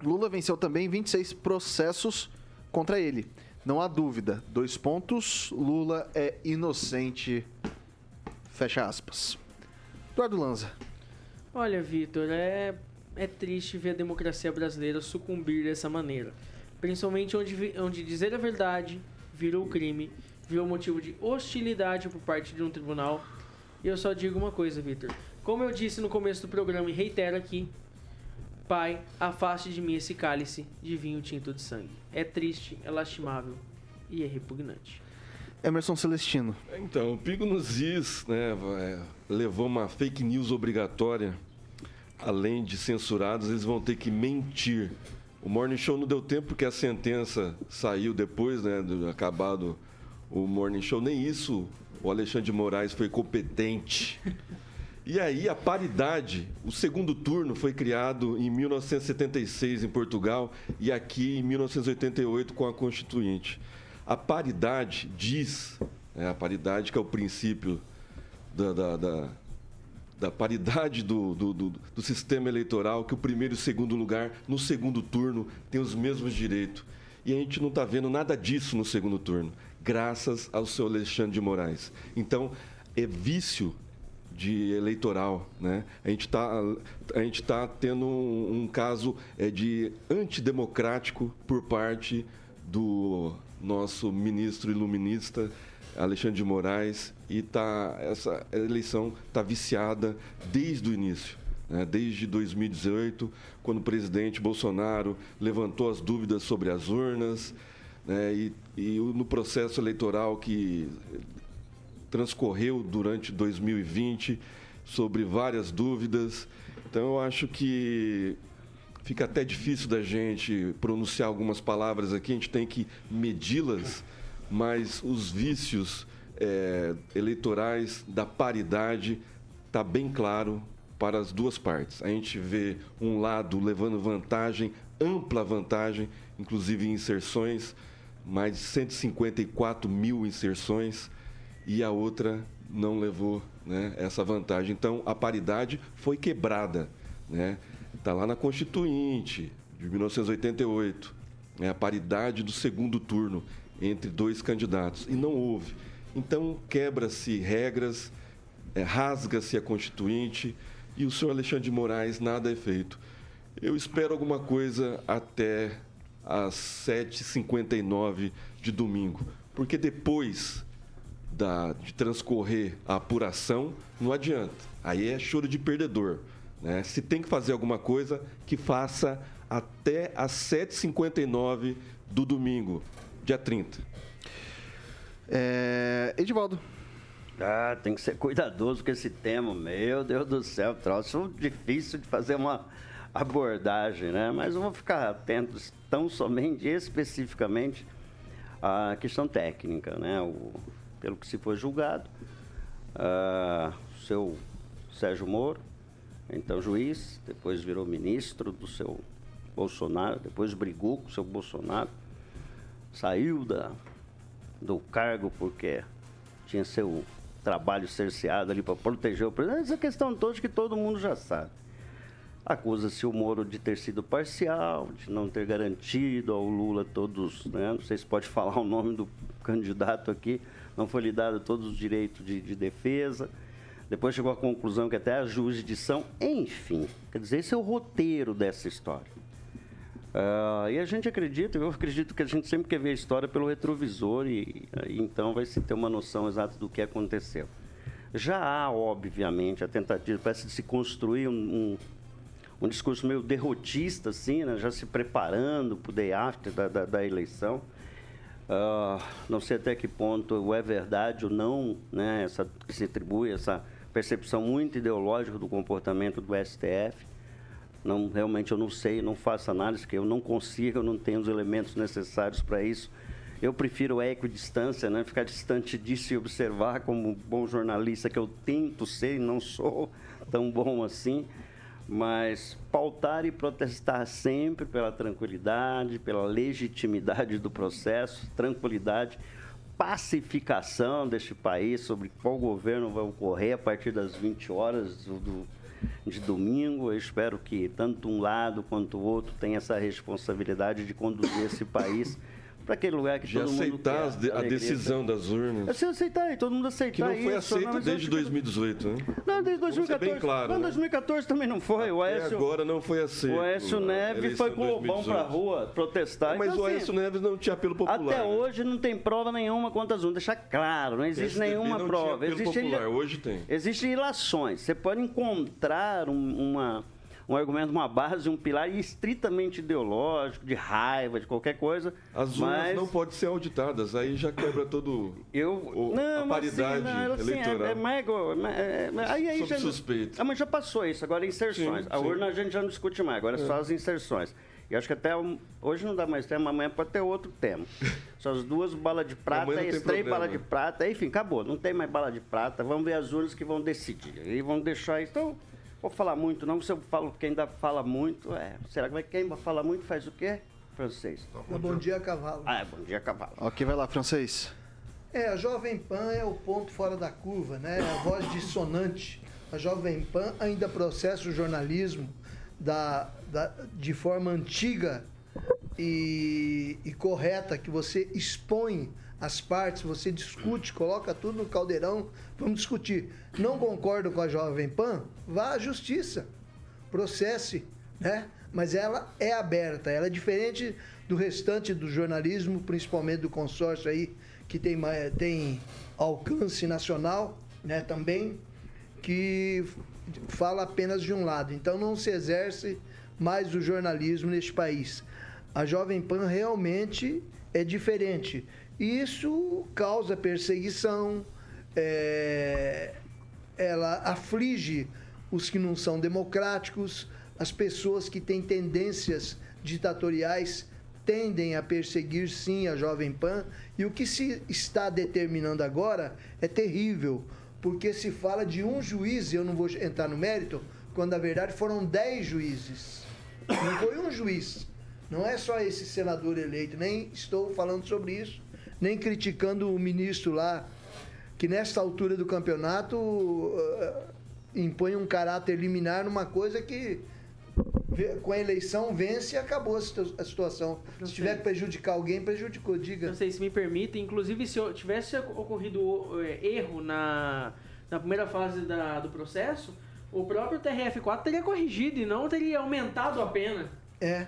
Lula venceu também 26 processos contra ele. Não há dúvida. Dois pontos. Lula é inocente. Fecha aspas. Eduardo Lanza. Olha, Vitor, é, é triste ver a democracia brasileira sucumbir dessa maneira. Principalmente onde, onde dizer a verdade virou crime, virou motivo de hostilidade por parte de um tribunal. E eu só digo uma coisa, Vitor. Como eu disse no começo do programa e reitero aqui, Pai, afaste de mim esse cálice de vinho tinto de sangue. É triste, é lastimável e é repugnante. Emerson Celestino. Então, o Pico nos Is né, vai- levou uma fake news obrigatória. Além de censurados, eles vão ter que mentir. O Morning Show não deu tempo porque a sentença saiu depois, né, do acabado o Morning Show. Nem isso o Alexandre de Moraes foi competente. E aí, a paridade, o segundo turno foi criado em 1976 em Portugal e aqui em 1988 com a Constituinte. A paridade diz, né, a paridade que é o princípio da, da, da, da paridade do, do, do, do sistema eleitoral, que o primeiro e o segundo lugar, no segundo turno, tem os mesmos direitos. E a gente não está vendo nada disso no segundo turno, graças ao seu Alexandre de Moraes. Então, é vício de eleitoral, né? A gente está tá tendo um, um caso é, de antidemocrático por parte do nosso ministro iluminista Alexandre de Moraes e tá, essa eleição está viciada desde o início. Né? Desde 2018, quando o presidente Bolsonaro levantou as dúvidas sobre as urnas, né? e, e no processo eleitoral que transcorreu durante 2020, sobre várias dúvidas. Então, eu acho que fica até difícil da gente pronunciar algumas palavras aqui, a gente tem que medi-las, mas os vícios é, eleitorais da paridade está bem claro para as duas partes. A gente vê um lado levando vantagem, ampla vantagem, inclusive em inserções, mais de 154 mil inserções, e a outra não levou né, essa vantagem. Então, a paridade foi quebrada. Está né? Tá lá na Constituinte, de 1988, né, a paridade do segundo turno entre dois candidatos. E não houve. Então, quebra-se regras, é, rasga-se a Constituinte e o senhor Alexandre de Moraes nada é feito. Eu espero alguma coisa até às 7h59 de domingo, porque depois da, de transcorrer a apuração, não adianta. Aí é choro de perdedor. Né? Se tem que fazer alguma coisa, que faça até às 7h59 do domingo, dia 30. É... Edivaldo. Ah, tem que ser cuidadoso com esse tema. Meu Deus do céu, troço difícil de fazer uma abordagem, né? Mas vou ficar atento tão somente, especificamente, à questão técnica, né? O, pelo que se foi julgado, uh, o seu Sérgio Moro, então juiz, depois virou ministro do seu Bolsonaro, depois brigou com o seu Bolsonaro, saiu da, do cargo porque tinha seu trabalho cerceado ali para proteger o presidente. Essa questão toda que todo mundo já sabe. Acusa-se o Moro de ter sido parcial, de não ter garantido ao Lula todos, né? não sei se pode falar o nome do candidato aqui, não foi lhe dado todos os direitos de, de defesa. Depois chegou à conclusão que até a jurisdição, enfim, quer dizer, esse é o roteiro dessa história. Uh, e a gente acredita, eu acredito que a gente sempre quer ver a história pelo retrovisor e, e então vai se ter uma noção exata do que aconteceu. Já há, obviamente, a tentativa, parece de se construir um, um, um, discurso meio derrotista, assim, né? já se preparando para o day after da, da, da eleição. Uh, não sei até que ponto é verdade ou não, né, essa, se atribui essa percepção muito ideológica do comportamento do STF. Não, realmente eu não sei, não faço análise, porque eu não consigo, eu não tenho os elementos necessários para isso. Eu prefiro a equidistância, né? ficar distante disso e observar como bom jornalista que eu tento ser e não sou tão bom assim mas pautar e protestar sempre pela tranquilidade, pela legitimidade do processo, tranquilidade, pacificação deste país, sobre qual governo vai ocorrer a partir das 20 horas do, de domingo. Eu espero que tanto um lado quanto o outro tenha essa responsabilidade de conduzir esse país para aquele lugar que de todo mundo aceitar quer. a decisão das urnas. É se aceitar, e todo mundo aceitar Que não foi isso, aceito mas desde eu- 2018, né? Não, desde Vamos ser 2014. bem claro, não, né? 2014 também não foi. O Aécio, agora não foi aceito. o Aécio a Neves foi com o Lobão 2018. pra rua protestar. Mas Então, o assim, Aécio Neves não tinha apelo popular. Até né? hoje não tem prova nenhuma quanto às urnas. Deixar claro, não existe nenhuma não tinha prova. apelo Existe, popular, hoje tem. Existem ilações. Você pode encontrar um, uma, um argumento, uma base, um pilar estritamente ideológico, de raiva, de qualquer coisa. As urnas não podem ser auditadas, aí já quebra todo eu, o- não, a assim, paridade não, assim, eleitoral. É, é é é- é- aí, aí já, suspeita. Ah, mas já passou isso, agora é inserções. Sim, a sim. urna a gente já não discute mais, agora é, só as inserções. E acho que até um- hoje não dá mais tema, amanhã pode ter outro tema. Só as duas balas de prata e problema. balas de prata, enfim, acabou. Não tem mais bala de prata, vamos ver as urnas que vão decidir. E vão deixar isso. Então, vou falar muito, não, se eu falo que ainda fala muito, é. Será que quem fala muito faz o quê? Francês. Bom dia, cavalo. Ah, é bom dia, cavalo. Ok, vai lá, francês. É, a Jovem Pan é o ponto fora da curva, né? A voz dissonante. A Jovem Pan ainda processa o jornalismo da, da- de forma antiga e, e correta, que você expõe as partes, você discute, coloca tudo no caldeirão, vamos discutir. Não concordo com a Jovem Pan? Vá à justiça, processe, né? Mas ela é aberta, ela é diferente do restante do jornalismo, principalmente do consórcio aí, que tem, tem alcance nacional, né, também, que fala apenas de um lado. Então não se exerce mais o jornalismo neste país. A Jovem Pan realmente é diferente. Isso causa perseguição, é, ela aflige os que não são democráticos, as pessoas que têm tendências ditatoriais tendem a perseguir sim a Jovem Pan, e o que se está determinando agora é terrível, porque se fala de um juiz, e eu não vou entrar no mérito, quando na verdade foram dez juízes. Não foi um juiz. Não é só esse senador eleito, nem estou falando sobre isso, nem criticando o ministro lá, que nesta altura do campeonato uh, impõe um caráter liminar numa coisa que com a eleição vence e acabou a situ- a situação. Se tiver que prejudicar alguém, prejudicou, diga. Não sei se me permite, inclusive se eu- tivesse ocorrido é, erro na, na primeira fase da- do processo, o próprio TRF4 teria corrigido e não teria aumentado a pena. É.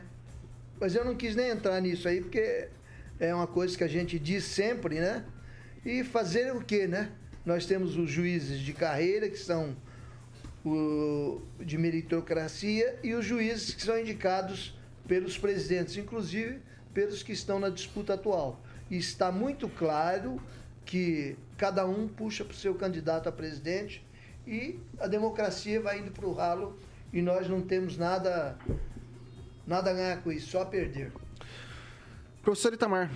Mas eu não quis nem entrar nisso aí, porque é uma coisa que a gente diz sempre, né? E fazer o quê, né? Nós temos os juízes de carreira, que são o, de meritocracia, e os juízes que são indicados pelos presidentes, inclusive pelos que estão na disputa atual. E está muito claro que cada um puxa para o seu candidato a presidente e a democracia vai indo para o ralo e nós não temos nada Nada a ganhar com isso, só a perder. Professor Itamar.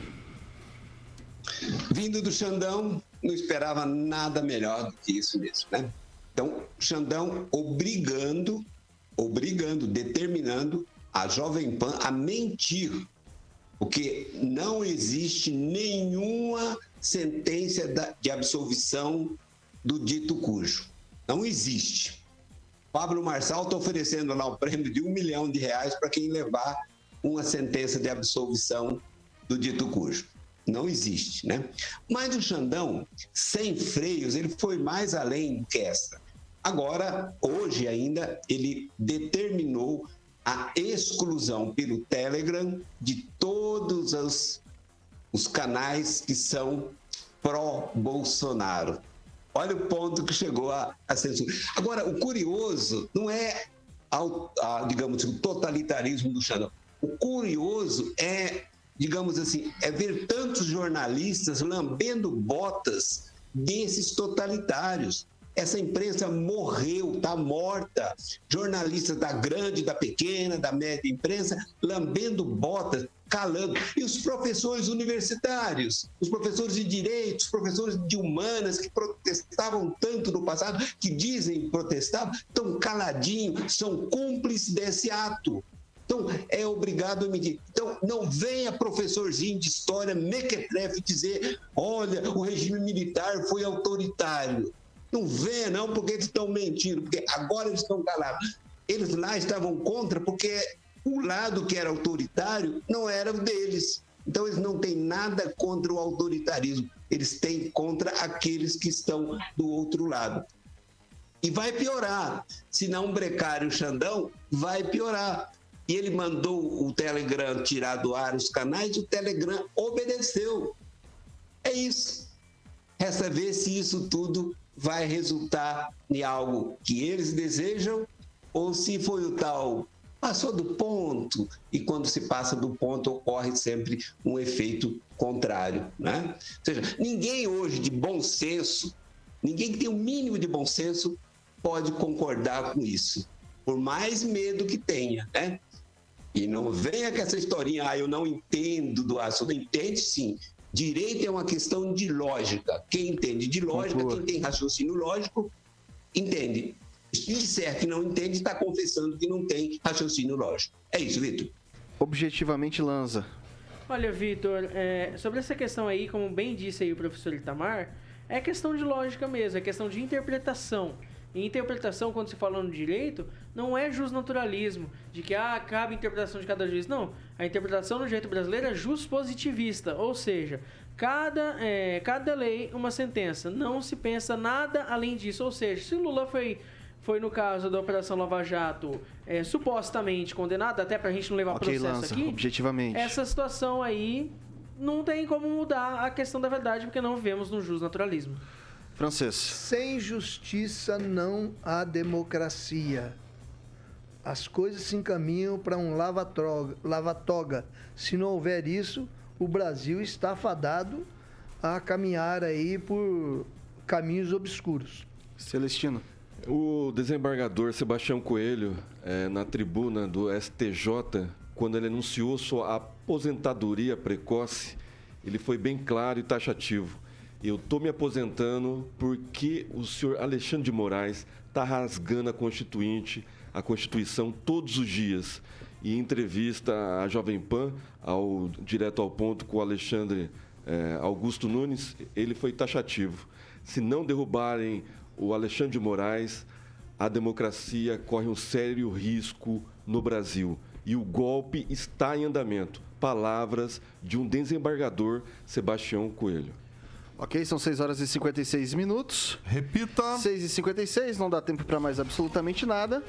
Vindo do Xandão, não esperava nada melhor do que isso mesmo, né? Então, Xandão obrigando, obrigando, determinando a Jovem Pan a mentir, porque não existe nenhuma sentença de absolvição do dito cujo. Não existe. Pablo Marçal está oferecendo lá um prêmio de um milhão de reais para quem levar uma sentença de absolvição do dito cujo. Não existe, né? Mas o Xandão, sem freios, ele foi mais além do que essa. Agora, hoje ainda, ele determinou a exclusão pelo Telegram de todos os, os canais que são pró-Bolsonaro. Olha o ponto que chegou a, a censura. Agora, o curioso não é, ao- a, digamos, o totalitarismo do Xandão. O curioso é, digamos assim, é ver tantos jornalistas lambendo botas desses totalitários. Essa imprensa morreu, está morta. Jornalistas da grande, da pequena, da média imprensa lambendo botas, calando. E os professores universitários, os professores de direitos, os professores de humanas que protestavam tanto no passado, que dizem que protestavam, estão caladinhos, são cúmplices desse ato. Então, é obrigado a medir. Então, não venha professorzinho de história, mequetrefe, dizer: olha, o regime militar foi autoritário. Não venha, não, porque eles estão mentindo, porque agora eles estão calados. Eles lá estavam contra, porque o lado que era autoritário não era o deles. Então, eles não têm nada contra o autoritarismo, eles têm contra aqueles que estão do outro lado. E vai piorar. Se não brecar o Xandão, vai piorar. E ele mandou o Telegram tirar do ar os canais, o Telegram obedeceu. É isso. Resta ver se isso tudo vai resultar em algo que eles desejam ou se foi o tal passou do ponto e quando se passa do ponto ocorre sempre um efeito contrário, né? Ou seja, ninguém hoje de bom senso, ninguém que tem o mínimo de bom senso pode concordar com isso, por mais medo que tenha, né? E não venha com essa historinha, ah, eu não entendo do assunto. Entende sim. Direito é uma questão de lógica. Quem entende de lógica, quem tem raciocínio lógico, entende. Se disser que não entende, está confessando que não tem raciocínio lógico. É isso, Vitor. Objetivamente, Lanza. Olha, Vitor, é, sobre essa questão aí, como bem disse aí o professor Itamar, é questão de lógica mesmo, é questão de interpretação. E interpretação, quando se fala no direito, não é justnaturalismo, de que ah, cabe a interpretação de cada juiz. Não, a interpretação no direito brasileiro é justpositivista, ou seja, cada, é, cada lei uma sentença. Não se pensa nada além disso. Ou seja, se Lula foi, foi no caso da Operação Lava Jato, é, supostamente condenado, até pra gente não levar Ok, processo Lanza, aqui. objetivamente. Essa situação aí não tem como mudar a questão da verdade, porque não vivemos no justnaturalismo. Francês. Sem justiça não há democracia. As coisas se encaminham para um lava-toga. lava-toga. Se não houver isso, o Brasil está fadado a caminhar aí por caminhos obscuros. Celestino. O desembargador Sebastião Coelho, eh, na tribuna do STJ, quando ele anunciou sua aposentadoria precoce, ele foi bem claro e taxativo. Eu estou me aposentando porque o senhor Alexandre de Moraes está rasgando a Constituinte, a Constituição todos os dias. E entrevista à Jovem Pan, ao, direto ao ponto com o Alexandre eh, Augusto Nunes, ele foi taxativo. Se não derrubarem o Alexandre de Moraes, a democracia corre um sério risco no Brasil. E o golpe está em andamento. Palavras de um desembargador, Sebastião Coelho. Ok, são 6 horas e 56 minutos. Repita. 6 e 56, não dá tempo para mais absolutamente nada.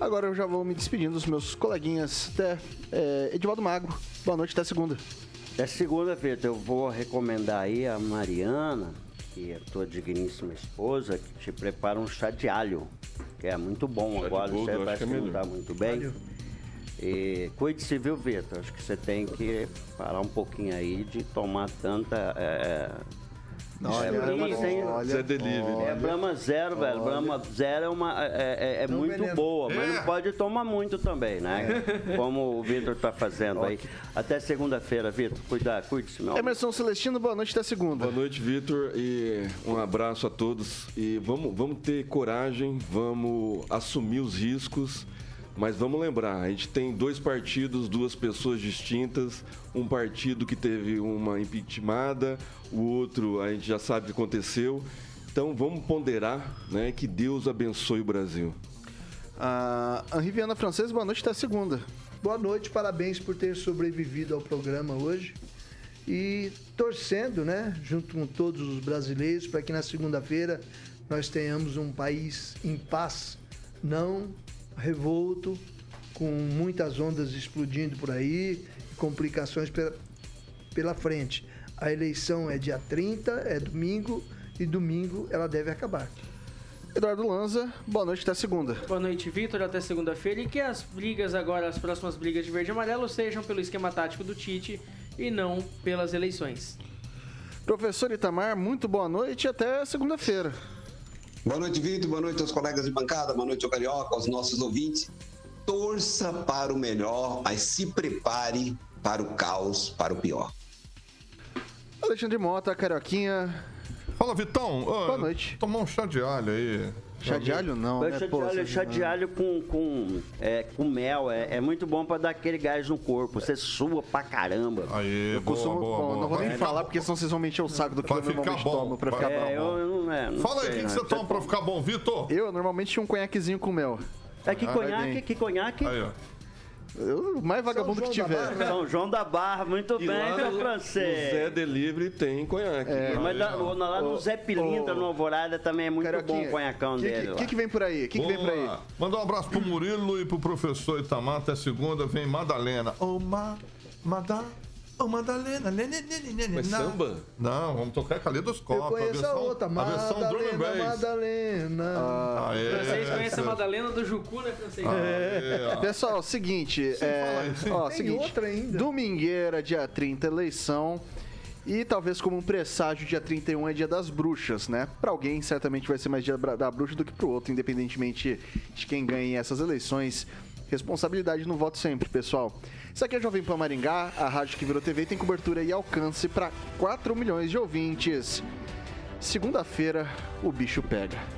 Agora eu já vou me despedindo dos meus coleguinhas. Até é, Edivaldo Magro. Boa noite, até segunda. É segunda-feira, eu vou recomendar aí a Mariana, que é tua digníssima esposa, que te prepara um chá de alho, que é muito bom Chá agora, você vai se é muito bem. E cuide-se, viu, Vitor? Acho que você tem que parar um pouquinho aí de tomar tanta. É, é, Brahma sem- Zé Delivery. é Brahma Zero, velho. Brahma Zero é, uma, é, é- é Não muito veneno. boa, mas É. não pode tomar muito também, né? Como o Vitor tá fazendo aí. Até segunda-feira, Vitor. Cuidar, cuide-se, meu. Emerson Celestino, boa noite, até segunda. Boa noite, Vitor, e um abraço a todos. E vamos, vamos ter coragem, vamos assumir os riscos, mas vamos lembrar: a gente tem dois partidos, duas pessoas distintas. Um partido que teve uma impeachmentada, o outro a gente já sabe o que aconteceu. Então vamos ponderar, né? Que Deus abençoe o Brasil. Ah, Henri Viana Francês, boa noite, até segunda. Boa noite, parabéns por ter sobrevivido ao programa hoje. E torcendo, né, junto com todos os brasileiros, para que na segunda-feira nós tenhamos um país em paz, não revolto, com muitas ondas explodindo por aí, e complicações pela, pela frente. A eleição é dia 30, é domingo, e domingo ela deve acabar. Eduardo Lanza, boa noite, até segunda. Boa noite, Vitor. Até segunda-feira. E que as brigas agora, as próximas brigas de verde e amarelo, sejam pelo esquema tático do Tite e não pelas eleições. Professor Itamar, muito boa noite e até segunda-feira. Boa noite, Vitor. Boa noite aos colegas de bancada. Boa noite ao Carioca, aos nossos ouvintes. Torça para o melhor, mas se prepare para o caos, para o pior. Alexandre Mota, Carioquinha. Fala, Vitão. Boa noite. Tomar um chá de alho aí. Chá de alho não, né? chá de Pô, alho, chá de alho com, com, é, com mel é, é muito bom pra dar aquele gás no corpo. Você sua pra caramba. Aí, Eu boa, costumo, boa, bom, boa. não vou nem falar, porque senão vocês vão me encher o saco do que Vai eu normalmente bom. tomo pra ficar É, bom. eu, eu não, é, não Fala aí, o sei, que, que você toma pra ficar bom, Vitor? Eu normalmente tinha um conhaquezinho com mel. É que Ah, conhaque, que conhaque. Aí, ó. Eu, o mais vagabundo que tiver. Barra. São João da Barra, muito E bem, meu francês. no Zé Delivery tem conhaque. Mas lá, no- lá no Zé Pilintra, no Alvorada, também é muito bom o conhacão que, dele que, lá. que, que vem por aí? O que, que vem por aí? Mandar um abraço pro Murilo e pro professor Itamar. Até segunda vem Madalena. Ô, ma, Mada, ô, Madalena. Lê, lê, lê, lê, lê, Mas samba? Não, vamos tocar Caleidoscópio. Eu conheço a, versão, outra, A versão Madalena. Madalena. Aê, Francês conhece a Madalena do Jucu, né, francês? Aê, ó. Pessoal, seguinte, é, ó, Tem seguinte, outra ainda. domingueira, dia 30, eleição. E talvez como um presságio, dia 31 é dia das bruxas, né? Pra alguém, certamente vai ser mais dia da bruxa do que pro outro, independentemente de quem ganhe essas eleições. Responsabilidade no voto sempre, pessoal. Isso aqui é Jovem Pan Maringá, a rádio que virou TV tem cobertura e alcance para 4 milhões de ouvintes. Segunda-feira, o bicho pega.